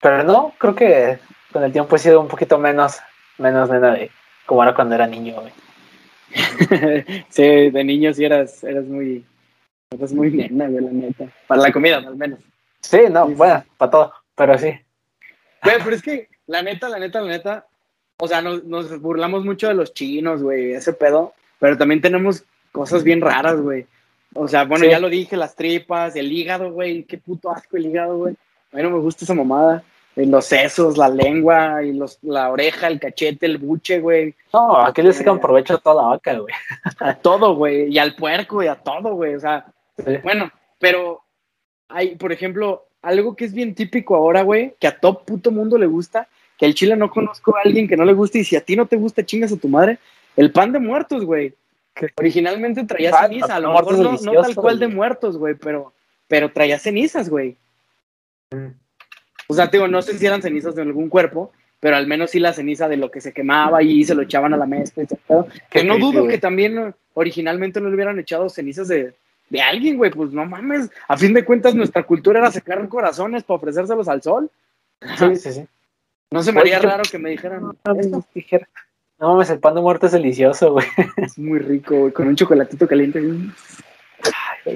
pero no, creo que con el tiempo he sido un poquito menos, menos nena de como era cuando era niño, güey. sí, de niño sí eras, eras muy... Eras muy nena, güey, la neta. Para la comida, al menos. Sí, no, Sí, sí. bueno, para todo, pero sí. Güey, pero es que la neta, la neta, la neta, o sea, nos, nos burlamos mucho de los chinos, güey, ese pedo, pero también tenemos cosas bien raras, güey. O sea, bueno, Sí. ya lo dije, las tripas, el hígado, güey, qué puto asco el hígado, güey. A mí no me gusta esa mamada. Los sesos, la lengua, y los, la oreja, el cachete, el buche, güey. No, aquí le sacan provecho a toda la vaca, güey. A todo, güey. Y al puerco, y a todo, güey. O sea, Sí. bueno, pero hay, por ejemplo, algo que es bien típico ahora, güey, que a todo puto mundo le gusta, que al chile no conozco a alguien que no le guste, y si a ti no te gusta, chingas a tu madre, el pan de muertos, güey. ¿Qué? Originalmente traía Pan, ceniza, a lo mejor no, no tal cual de muertos, güey, pero, pero traía cenizas, güey. Mm. O sea, te digo, no sé si eran cenizas de algún cuerpo, pero al menos sí la ceniza de lo que se quemaba y se lo echaban a la mezcla y todo. el. Que no dudo que también originalmente no le hubieran echado cenizas de, de alguien, güey. Pues no mames. A fin de cuentas, nuestra cultura era sacar corazones para ofrecérselos al sol. Sí, sí, sí. No se me haría raro que me dijeran. Tijera. No mames, el pan de muerto es delicioso, güey. Es muy rico, güey, con un chocolatito caliente. Ay,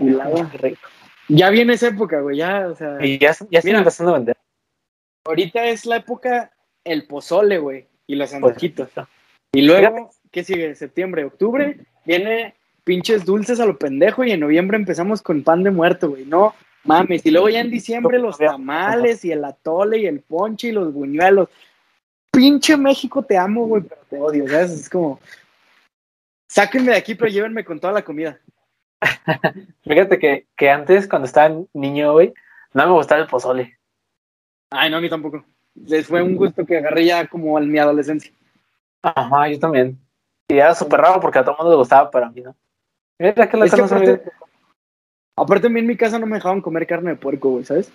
rico. Ya viene esa época, güey, ya, o sea. Y ya, ya están empezando a vender. Ahorita es la época, el pozole, güey, y los antojitos. y luego, ¿qué sigue? Septiembre, octubre, viene pinches dulces a lo pendejo y en noviembre empezamos con pan de muerto, güey. No mames. Y luego ya en diciembre los tamales y el atole y el ponche y los buñuelos. Pinche México, te amo, güey, pero te odio, ¿sabes? Es como. Sáquenme de aquí, pero llévenme con toda la comida. Fíjate que, que antes, cuando estaba niño, güey, no me gustaba el pozole. Ay, no, a mí tampoco. Les fue un gusto que agarré ya como en mi adolescencia. Ajá, yo también. Y era súper raro porque a todo el mundo le gustaba, pero a mí no. Mira que la aparte, aparte, a mí en mi casa no me dejaban comer carne de puerco, güey, ¿sabes?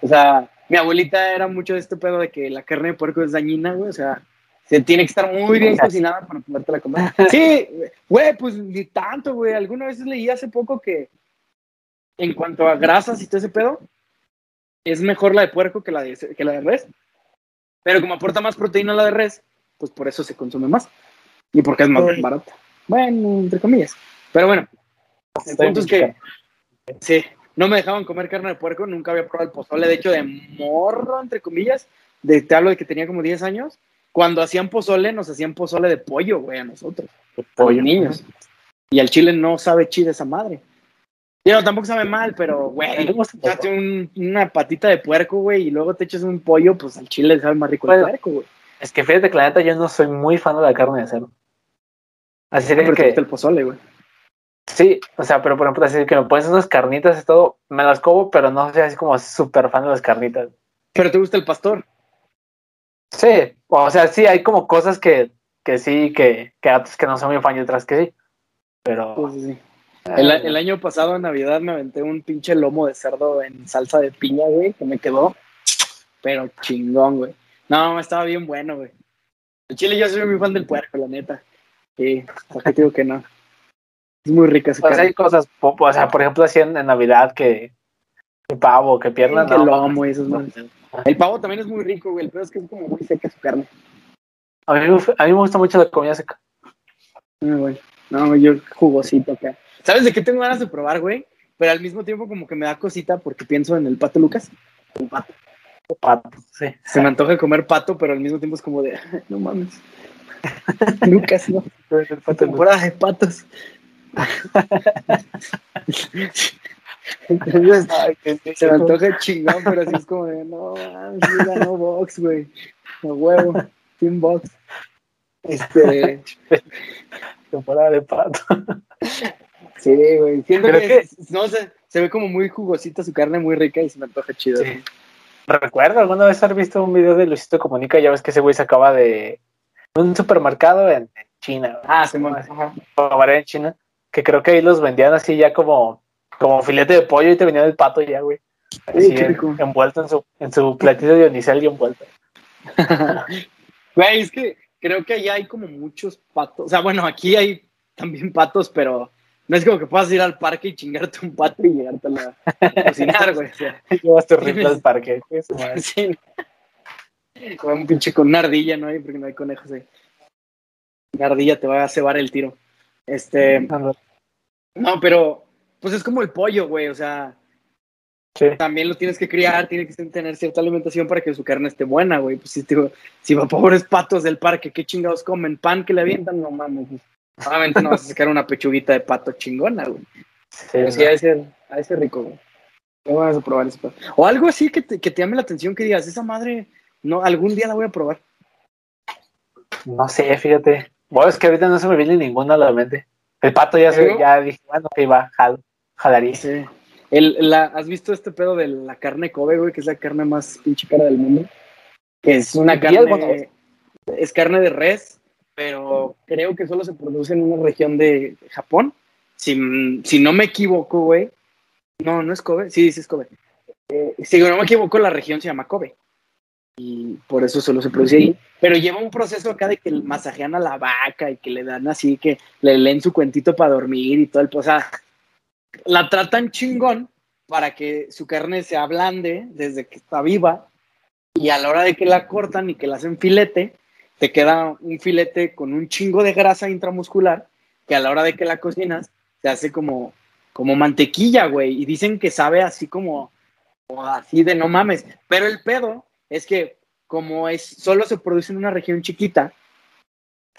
O sea, mi abuelita era mucho de este pedo de que la carne de puerco es dañina, güey, o sea, se tiene que estar muy bien cocinada para poderte comer. Sí, güey, pues ni tanto, güey. Alguna vez leí hace poco que en cuanto a grasas y todo ese pedo, es mejor la de puerco que la de, que la de res. Pero como aporta más proteína la de res, pues por eso se consume más. Y porque es más barata. Bueno, entre comillas. Pero bueno, el punto es que sí, no me dejaban comer carne de puerco, nunca había probado el pozole, de hecho, de morro, entre comillas, de, te hablo de que tenía como 10 años. Cuando hacían pozole, nos hacían pozole de pollo, güey, a nosotros, pollo. niños. Y al chile no sabe chida esa madre. Yo tampoco sabe mal, pero, güey, echaste un, una patita de puerco, güey, y luego te echas un pollo, pues al chile sabe más rico el puerco, güey. Es que fíjate que la neta yo no soy muy fan de la carne de cerdo. Así que... que el pozole, güey. Sí, o sea, pero por ejemplo, así que me pones unas carnitas y todo, me las como, pero no soy así como súper fan de las carnitas. ¿Pero te gusta el pastor? Sí, o sea, sí, hay como cosas que, que sí, que, que que no son muy fan y otras que sí. Pero... sí. El, el, año pasado en Navidad me aventé un pinche lomo de cerdo en salsa de piña, güey, que me quedó, pero chingón, güey. No, estaba bien bueno, güey. El chile yo soy muy fan del puerco, la neta. Sí, digo que no. Es muy rica esa pues hay cosas, o sea, por ejemplo, así en, Navidad que, que, pavo, que pierna, que lo amo, eso es El pavo también es muy rico, güey. El peor es que es como muy seca su carne. A mí, a mí me gusta mucho la comida seca. Muy bueno. No, yo jugosito acá. ¿Sabes de qué tengo ganas de probar, güey? Pero al mismo tiempo como que me da cosita porque pienso en el pato Lucas. El pato. El pato, sí. Se me antoja comer pato, pero al mismo tiempo es como de, no mames. Lucas, no. El pato temporada de patos. Se me antoja chingón, pero así es como de, no, mames, no box, güey. No huevo, team box. Este. Temporada de pato. Sí, güey. Siento que, no sé, se ve como muy jugosita su carne, muy rica y se me antoja chido. Sí. Recuerdo alguna vez haber visto un video de Luisito Comunica, ya ves que ese güey se acaba de un supermercado en, China. Ah, sí, bueno. en China que creo que ahí los vendían así ya como, como filete de pollo y te venían el pato ya, güey. Así envuelto en su, en su platito de unicel y envuelto. Güey, es que creo que allá hay como muchos patos. O sea, bueno, aquí hay también patos, pero no es como que puedas ir al parque y chingarte un pato y llegarte a, cocinar, güey. O sea, Llevas tu rifle al parque. sí. Con un pinche con una ardilla, ¿no? Porque no hay conejos ahí. La ardilla te va a cebar el tiro. Este. No, pero pues es como el pollo, güey. O sea, también lo tienes que criar, tiene que tener cierta alimentación para que su carne esté buena, güey. Pues si, digo, si va pobres patos del parque, ¿qué chingados comen? ¿Pan que le avientan? No mames. Obviamente no vas a sacar una pechuguita de pato chingona, güey. Sí, sí, a ese, a ese rico, güey. No vas a probar eso. O algo así que te, que te llame la atención, que digas, esa madre, no, algún día la voy a probar. No sé, fíjate. Bueno, es que ahorita no se me viene ninguna a la mente. El pato ya, se, ya dije, bueno, que iba, jal, jalaría. Sí. El, la, ¿Has visto este pedo de la carne Kobe, güey? Que es la carne más pinche cara del mundo. Es una carne. Es carne de res, pero creo que solo se produce en una región de Japón. Si, si no me equivoco, güey. No, no es Kobe. Sí, sí es Kobe. Eh, si no me equivoco, la región se llama Kobe y por eso solo se produce ahí. Pero lleva un proceso acá de que masajean a la vaca y que le dan así, que le leen su cuentito para dormir y todo el... O sea, la tratan chingón para que su carne se ablande desde que está viva y a la hora de que la cortan y que la hacen filete, te queda un filete con un chingo de grasa intramuscular que a la hora de que la cocinas se hace como, como mantequilla, güey. Y dicen que sabe así como, como así de no mames. Pero el pedo es que como es, solo se produce en una región chiquita,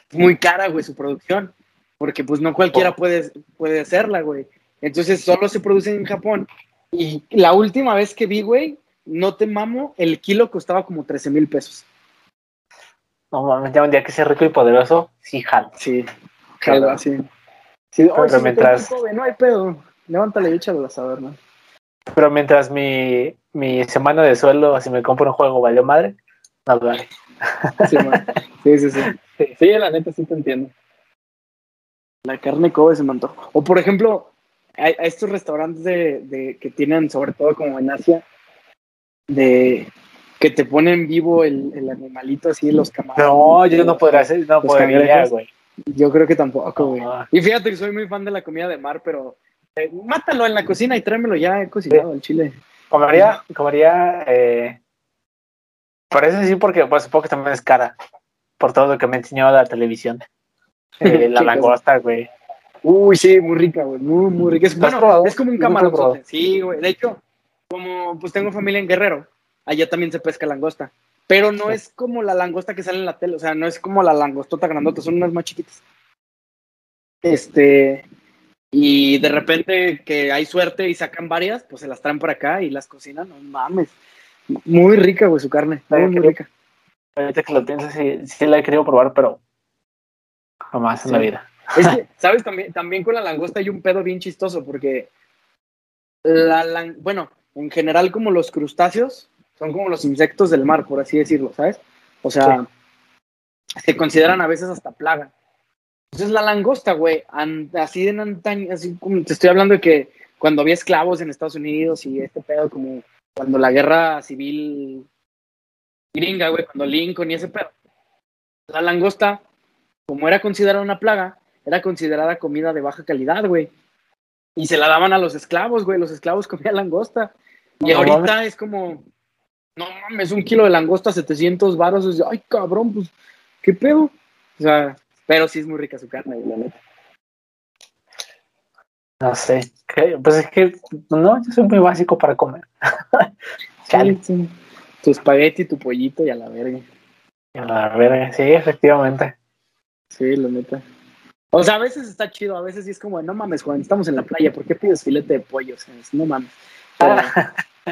es muy cara, güey, su producción. Porque pues no cualquiera Oh. puede, puede hacerla, güey. Entonces solo se produce en Japón. Y la última vez que vi, güey, no te mamo, el kilo costaba como 13 mil pesos. No mames, ya un día que sea rico y poderoso, sí, jalo. Sí, jalo, sí. Sí, Pero "Ay, sí, mientras- me no hay pedo. Levántale y échalo a saber, ¿no? Pero mientras mi, mi semana de sueldo, si me compro un juego, valió madre, no haré. Sí, sí, sí, sí. Sí, la neta sí te entiendo. La carne Kobe se me. O por ejemplo, a, a estos restaurantes de, de- que tienen, sobre todo como en Asia, de que te ponen vivo el, el animalito así, los camarones. No, yo no podría hacer, no podría, güey. Yo creo que tampoco, güey. No. Y fíjate que soy muy fan de la comida de mar, pero eh, mátalo en la cocina y tráemelo ya cocinado el chile. Comería, comería, eh, parece sí porque pues supongo que también es cara, por todo lo que me enseñó la televisión. Eh, la langosta, güey. Uy, sí, muy rica, güey, muy, muy rica. Es, ¿Lo has bueno, probado? es como un probado. Sí, güey. De hecho, como pues tengo familia en Guerrero, allá también se pesca langosta. Pero no Sí. es como la langosta que sale en la tele, o sea, no es como la langostota grandota, son unas más chiquitas. Este, y de repente que hay suerte y sacan varias, pues se las traen por acá y las cocinan, no mames. Muy rica, güey, su carne, muy, rica. Ahorita que lo pienso, sí, sí la he querido probar, pero jamás en la vida. Es que, ¿sabes? También, también con la langosta hay un pedo bien chistoso, porque la bueno, en general como los crustáceos son como los insectos del mar, por así decirlo, ¿sabes? O sea, se consideran a veces hasta plaga. Entonces la langosta, güey, así de antaño, así como te estoy hablando de que cuando había esclavos en Estados Unidos y este pedo como cuando la guerra civil gringa, güey, cuando Lincoln y ese pedo. La langosta, como era considerada una plaga, era considerada comida de baja calidad, güey. Y se la daban a los esclavos, güey. Los esclavos comían langosta. Y No ahorita mames. es como, no mames, un kilo de langosta, 700 varos. Es Ay, cabrón, pues, ¿qué pedo? O sea, pero sí es muy rica su carne, la neta. No sé. ¿Qué? Pues es que, no, yo soy muy básico para comer. Sí, sí. Tu espagueti, tu pollito y a la verga. A la verga, sí, efectivamente. Sí, la neta. O sea, a veces está chido, a veces sí es como, no mames, Juan, estamos en la playa, ¿por qué pides filete de pollo? O sea, es- no mames. Pero-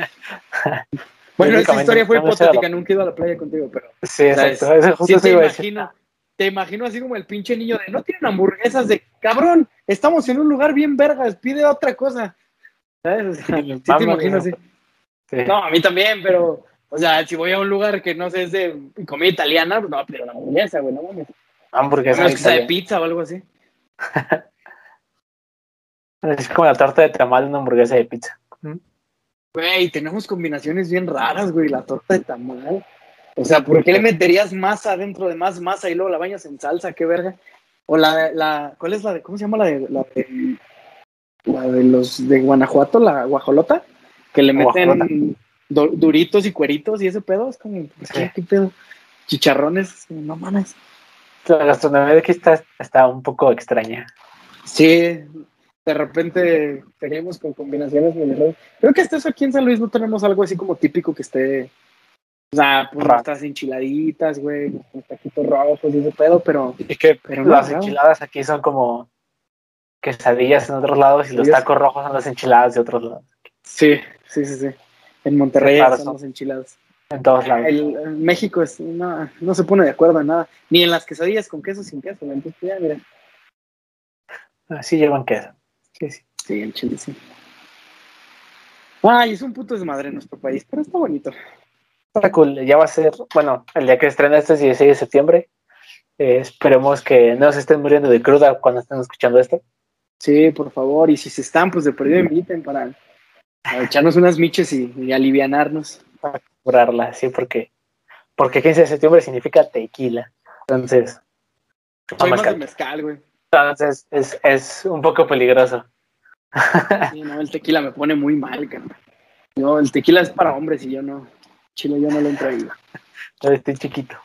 bueno, Técnicamente, historia fue no la- hipotética, nunca he ido a la playa contigo, pero Sí, exacto. Eso justo te imagino, te imagino así como el pinche niño de, no tienen hamburguesas de, cabrón, estamos en un lugar bien vergas, pide otra cosa. ¿Sabes? O sea, sí te imagino así. Sí. No, a mí también, pero, o sea, si voy a un lugar que no sé, es de comida italiana, pues no, pero una hamburguesa, güey, no mames. Hamburguesa. Sea de pizza o algo así. Es como la torta de tamal una hamburguesa de pizza. Güey, tenemos combinaciones bien raras, güey, la torta de tamal. O sea, ¿por qué le meterías masa dentro de más masa y luego la bañas en salsa? ¿Qué verga? O la, la, ¿cuál es la de, cómo se llama la de, la de, la de los de Guanajuato, la guajolota? Que le meten duritos y cueritos y ese pedo, es como, ¿qué, Sí. qué pedo? Chicharrones, no mames. La gastronomía de aquí está, está un poco extraña. Sí, de repente tenemos con combinaciones muy. Creo que hasta eso aquí en San Luis no tenemos algo así como típico que esté. O sea, pues nuestras enchiladitas, güey, nuestros taquitos rojos y ese pedo, pero. Y que Pero no, las ¿no? enchiladas aquí son como quesadillas en otros lados y los tacos rojos son las enchiladas de otros lados. Sí, sí, sí, sí. En Monterrey claro, son son- los enchiladas. En todos lados. El, el México es, no, no se pone de acuerdo en nada. Ni en las quesadillas con queso sin queso. Entonces, ya, mira. Sí llevan queso. Sí, sí. Sí, el chile, sí. Ay, es un puto desmadre en nuestro país, pero está bonito. Está cool. Ya va a ser, bueno, el día que estrena este es 16 de septiembre. Eh, esperemos que no se estén muriendo de cruda cuando estén escuchando esto. Sí, por favor. Y si se están, pues de perdido inviten para, para echarnos unas miches y, y alivianarnos. Curarla, sí, porque, porque 15 de septiembre significa tequila. Entonces, Soy más de mezcal. güey. entonces es, es un poco peligroso. Sí, no, el tequila me pone muy mal, cabrón. No, el tequila es para hombres y yo no. Chile, yo no lo ahí. güey. Estoy chiquito.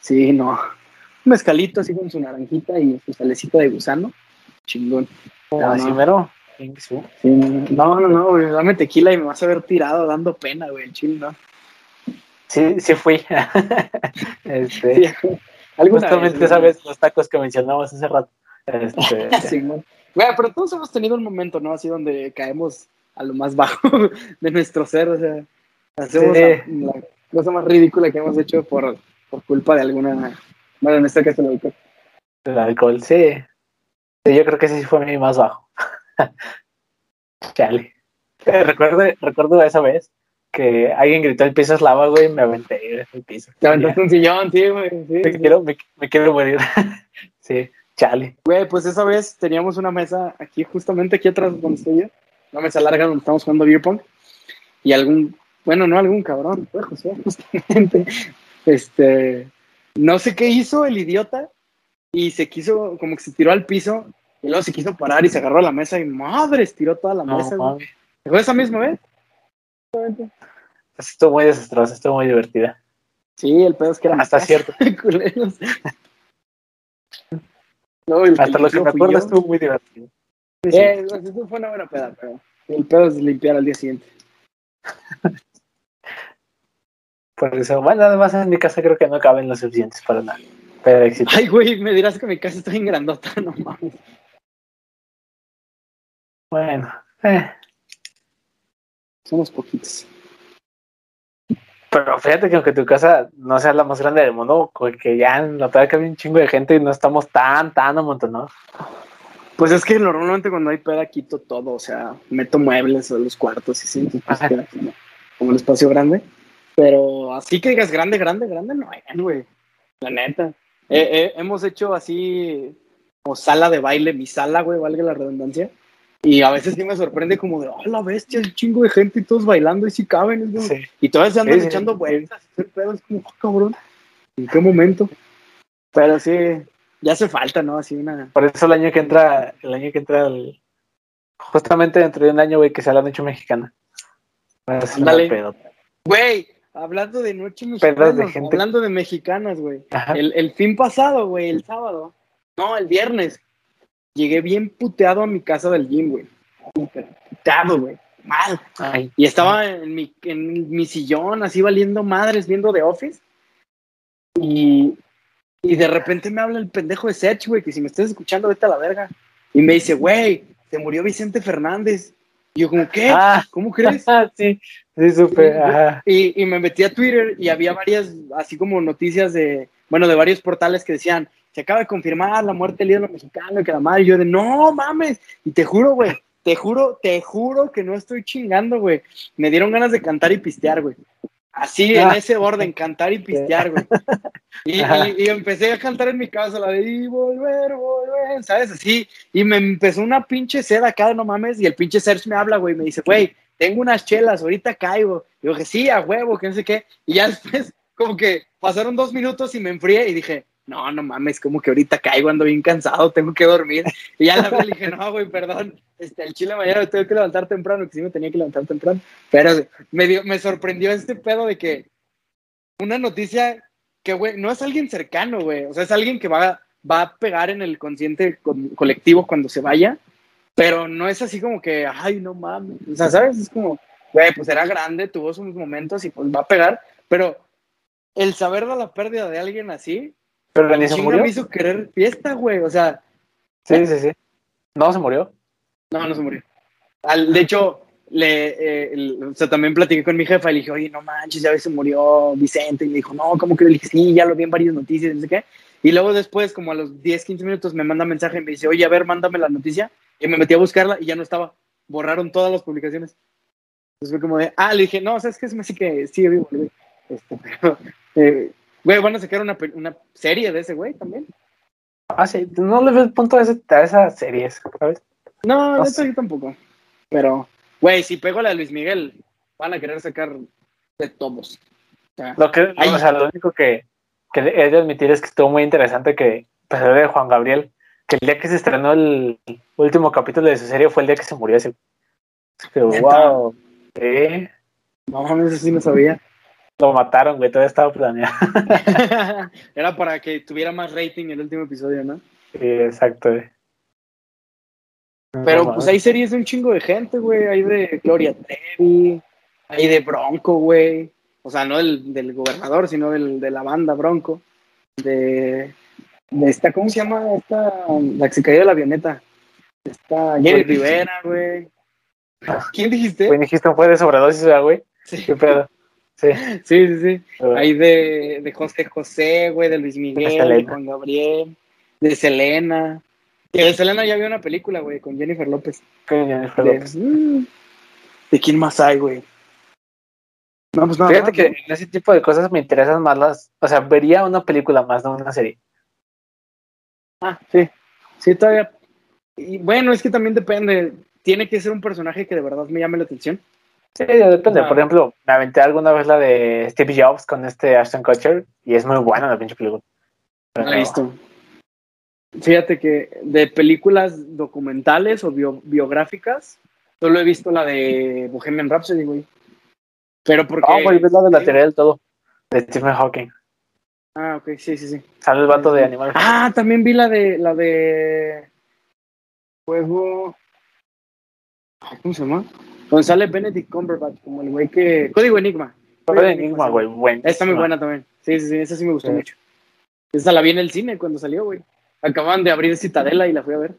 Sí, no. Un mezcalito así con su naranjita y su salecita de gusano. Chingón. Ah, así no. mero. Sí, no, no, no, güey. Dame tequila y me vas a ver tirado dando pena, güey. el Chile, ¿no? Sí, sí fui. este, Sí, justamente vez, vez los tacos que mencionamos hace rato. Este. Güey, pero todos hemos tenido un momento, ¿no? Así donde caemos a lo más bajo de nuestro ser, o sea, hacemos Sí. la, la cosa más ridícula que hemos hecho por, por culpa de alguna, bueno, en este caso el alcohol. el alcohol, sí. Sí, Yo creo que ese sí fue mi más bajo. Chale. Eh, recuerdo, recuerdo esa vez que alguien gritó el piso es lava, güey, y me aventé en el piso. Te aventaste un sillón, sí, güey. sí, Me sí. quiero, me, me quiero morir. sí, chale. Güey, pues esa vez teníamos una mesa aquí, justamente aquí atrás donde estoy yo, una mesa larga donde estamos jugando beer pong, y algún, bueno, no algún cabrón, fue José, justamente, este, no sé qué hizo el idiota, y se quiso, como que se tiró al piso, y luego se quiso parar y se agarró a la mesa, y madres, tiró toda la No, mesa, güey. ¿Fue esa misma vez? Estuvo muy desastrosa, estuvo muy divertida. Sí, el pedo es que era Hasta cierto. culeros. No, el Hasta lo que me acuerdo estuvo muy divertido. Sí, sí. Eh, fue una buena peda, pero el pedo es limpiar al día siguiente. Por eso, bueno, además en mi casa creo que no caben los suficientes para nada. Pero éxito. Ay, güey, me dirás que mi casa está bien grandota, no mames. Bueno, eh, Somos poquitos. pero fíjate que aunque tu casa no sea la más grande del mundo, como que ya en la playa cabe un chingo de gente y no estamos tan, tan amontonados. Pues es que normalmente cuando hay peda quito todo, o sea, meto muebles a los cuartos y sí, entonces, pues, queda como, como un espacio grande. Pero así que digas grande, grande, grande, no hay, güey. La neta. Eh, eh, hemos hecho así como sala de baile, mi sala, güey, valga la redundancia. Y a veces sí me sorprende como de, oh, la bestia, el chingo de gente y todos bailando y sí caben. Sí. Y todas se andan Sí, echando vueltas. es como, oh, cabrón. ¿En qué momento? Pero sí, ya hace falta, ¿no? Así una. Por eso el año que entra, el año que entra, el- justamente dentro de un año, güey, que sea la noche mexicana. Una Ándale. Güey, hablando de noche mexicana, de gente. hablando de mexicanas, güey. El, el fin pasado, güey, el sábado. No, el viernes. Llegué bien puteado a mi casa del gym, güey. Puteado, güey. Mal. Ay, Y estaba en mi, en mi sillón, así valiendo madres, viendo The Office. Y, y de repente me habla el pendejo de Sech, güey, que si me estás escuchando, vete a la verga. Y me dice, güey, se murió Vicente Fernández. Y yo, como, ¿qué? Ah, ¿Cómo crees? sí, sí, supe. Ajá. Y, y me metí a Twitter y había varias, así como noticias de, bueno, de varios portales que decían, se acaba de confirmar la muerte del ídolo mexicano y que la madre, y yo de, no mames, y te juro, güey, te juro, te juro que no estoy chingando, güey. Me dieron ganas de cantar y pistear, güey. Así, en Ah. ese orden, cantar y pistear, güey. Y- y empecé a cantar en mi casa la de y volver, volver, ¿sabes? Así. Y me empezó una pinche sed acá, no mames. Y el pinche Serge me habla, güey. Me dice, güey, tengo unas chelas, ahorita caigo. Y dije, sí, a huevo, que no sé qué. Y ya después, como que pasaron dos minutos y me enfrié y dije, no, no mames, como que ahorita caigo, ando bien cansado, tengo que dormir. Y ya la le dije, no, güey, perdón. Este, el chile mañana me tengo que levantar temprano, que sí me tenía que levantar temprano. Pero me, dio, me sorprendió este pedo de que una noticia que, güey, no es alguien cercano, güey. O sea, es alguien que va, va a pegar en el consciente co- colectivo cuando se vaya, pero no es así como que, ay, no mames. O sea, ¿sabes? Es como, güey, pues era grande, tuvo sus momentos y pues va a pegar, pero el saber de la pérdida de alguien así, Pero ni se murió. me hizo querer fiesta, güey. O sea, Sí, sí, sí. No se murió. no, no se murió. Al- de hecho, le, eh, el- o sea, también platiqué con mi jefa y le dije, oye, no manches, ya ves, se murió Vicente. Y me dijo, no, ¿cómo que? Le dije, sí, ya lo vi en varias noticias, no sé qué. Y luego después, como a los 10, 15 minutos, me manda mensaje y me dice, oye, a ver, mándame la noticia. Y me metí a buscarla y ya no estaba. Borraron todas las publicaciones. Entonces fue como de, ah, le dije, no, ¿sabes qué? Me hace que sigue vivo, güey. Este, pero, eh, güey, van a sacar una, una serie de ese güey también. Ah, sí. No le veo el punto a, ese, a esas series, ¿sabes? No, No sé. yo tampoco. Pero, güey, si pego la de Luis Miguel, van a querer sacar de todos. O sea, Lo que, o sea, lo único que, que he de admitir es que estuvo muy interesante que, a pesar de Juan Gabriel, que el día que se estrenó el último capítulo de su serie fue el día que se murió ese. ¿Neta? wow. Sí. no mames, eso sí no sabía. Lo mataron, güey, todo estaba planeado. Era para que tuviera más rating el último episodio, ¿no? Sí, exacto, güey. Pero No, pues hay series de un chingo de gente, güey. Hay de Gloria Trevi, hay de Bronco, güey. O sea, no del, del gobernador, sino del, de la banda Bronco. De, de esta, ¿cómo se llama? Esta, la que se cayó de la avioneta. Jenny Pues- Rivera, güey. ¿Quién dijiste? Güey, dijiste fue de sobredosis, ¿verdad, güey. Sí, ¿Qué pedo? Sí. sí, sí. sí. Hay de, de José José, güey, de Luis Miguel, de. Juan Gabriel, de Selena. Que de Selena ya había una película, güey, con Jennifer López. Con Jennifer De, López. Mm. ¿De quién más hay, güey? No, pues nada. Fíjate que ¿no? en ese tipo de cosas me interesan más las. O sea, vería una película más, no una serie. Ah, sí. Sí, todavía. Y bueno, es que también depende. Tiene que ser un personaje que de verdad me llame la atención. Sí, depende. Ah. Por ejemplo, me aventé alguna vez la de Steve Jobs con este Ashton Kutcher y es muy buena la pinche película. He visto. Fíjate que de películas documentales o bio- biográficas, solo he visto la de Bohemian Rhapsody, güey. Pero porque. No, güey, ves la de la teoría del todo. De Stephen Hawking. Ah, ok, sí, sí, sí. Sale el vato de Animal Ah, también vi la de. La de. Juego. ¿Cómo se llama? Donde sale Benedict Cumberbatch, como el güey que. Código Enigma. Código Enigma, güey, buen. Está muy buena también. Sí, sí, sí, esa sí me gustó Sí. mucho. Esa la vi en el cine cuando salió, güey. Acaban de abrir Citadela y la fui a ver.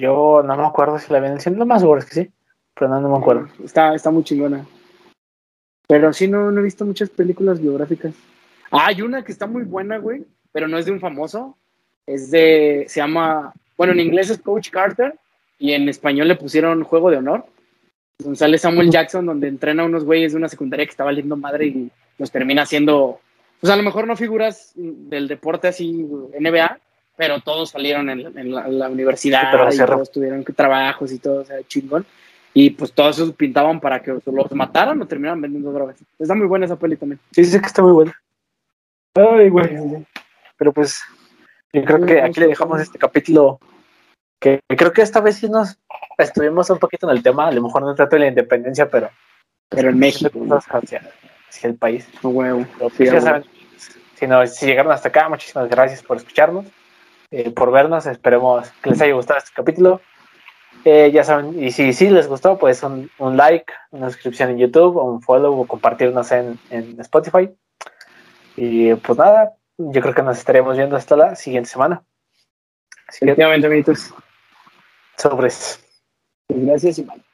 Yo no me acuerdo si la vi en el cine, lo más seguro es que sí, pero no, no me acuerdo. Está, está muy chingona. Pero sí, no, no he visto muchas películas biográficas. Ah, hay una que está muy buena, güey, pero no es de un famoso. Es de, se llama, bueno, en inglés es Coach Carter y en español le pusieron Juego de Honor. Donde sale Samuel Jackson, donde entrena a unos güeyes de una secundaria que está valiendo madre y los termina haciendo, pues a lo mejor no figuras del deporte así NBA, pero todos salieron en, en la, en la universidad Sí, pero y cerró. todos tuvieron trabajos y todo, o sea, chingón. Y pues todos esos pintaban para que los mataran o terminaran vendiendo drogas. Está muy buena esa peli también. Sí, sí, que está muy buena. Ay, güey. Pero pues, yo creo que aquí le dejamos este capítulo. Que creo que esta vez sí nos estuvimos un poquito en el tema. A lo mejor no trato de la independencia, pero. Pero en México, hacia, hacia el país. no huevo. Pero, Sí, pues, ya saben, si, no, si llegaron hasta acá, muchísimas gracias por escucharnos, eh, por vernos. Esperemos que les haya gustado este capítulo. Eh, ya saben, y si sí les gustó, pues un, un like, una suscripción en YouTube, un follow o compartirnos en, en Spotify. Y pues nada, yo creo que nos estaremos viendo hasta la siguiente semana. Efectivamente, amiguitos. sobres. Gracias y bye.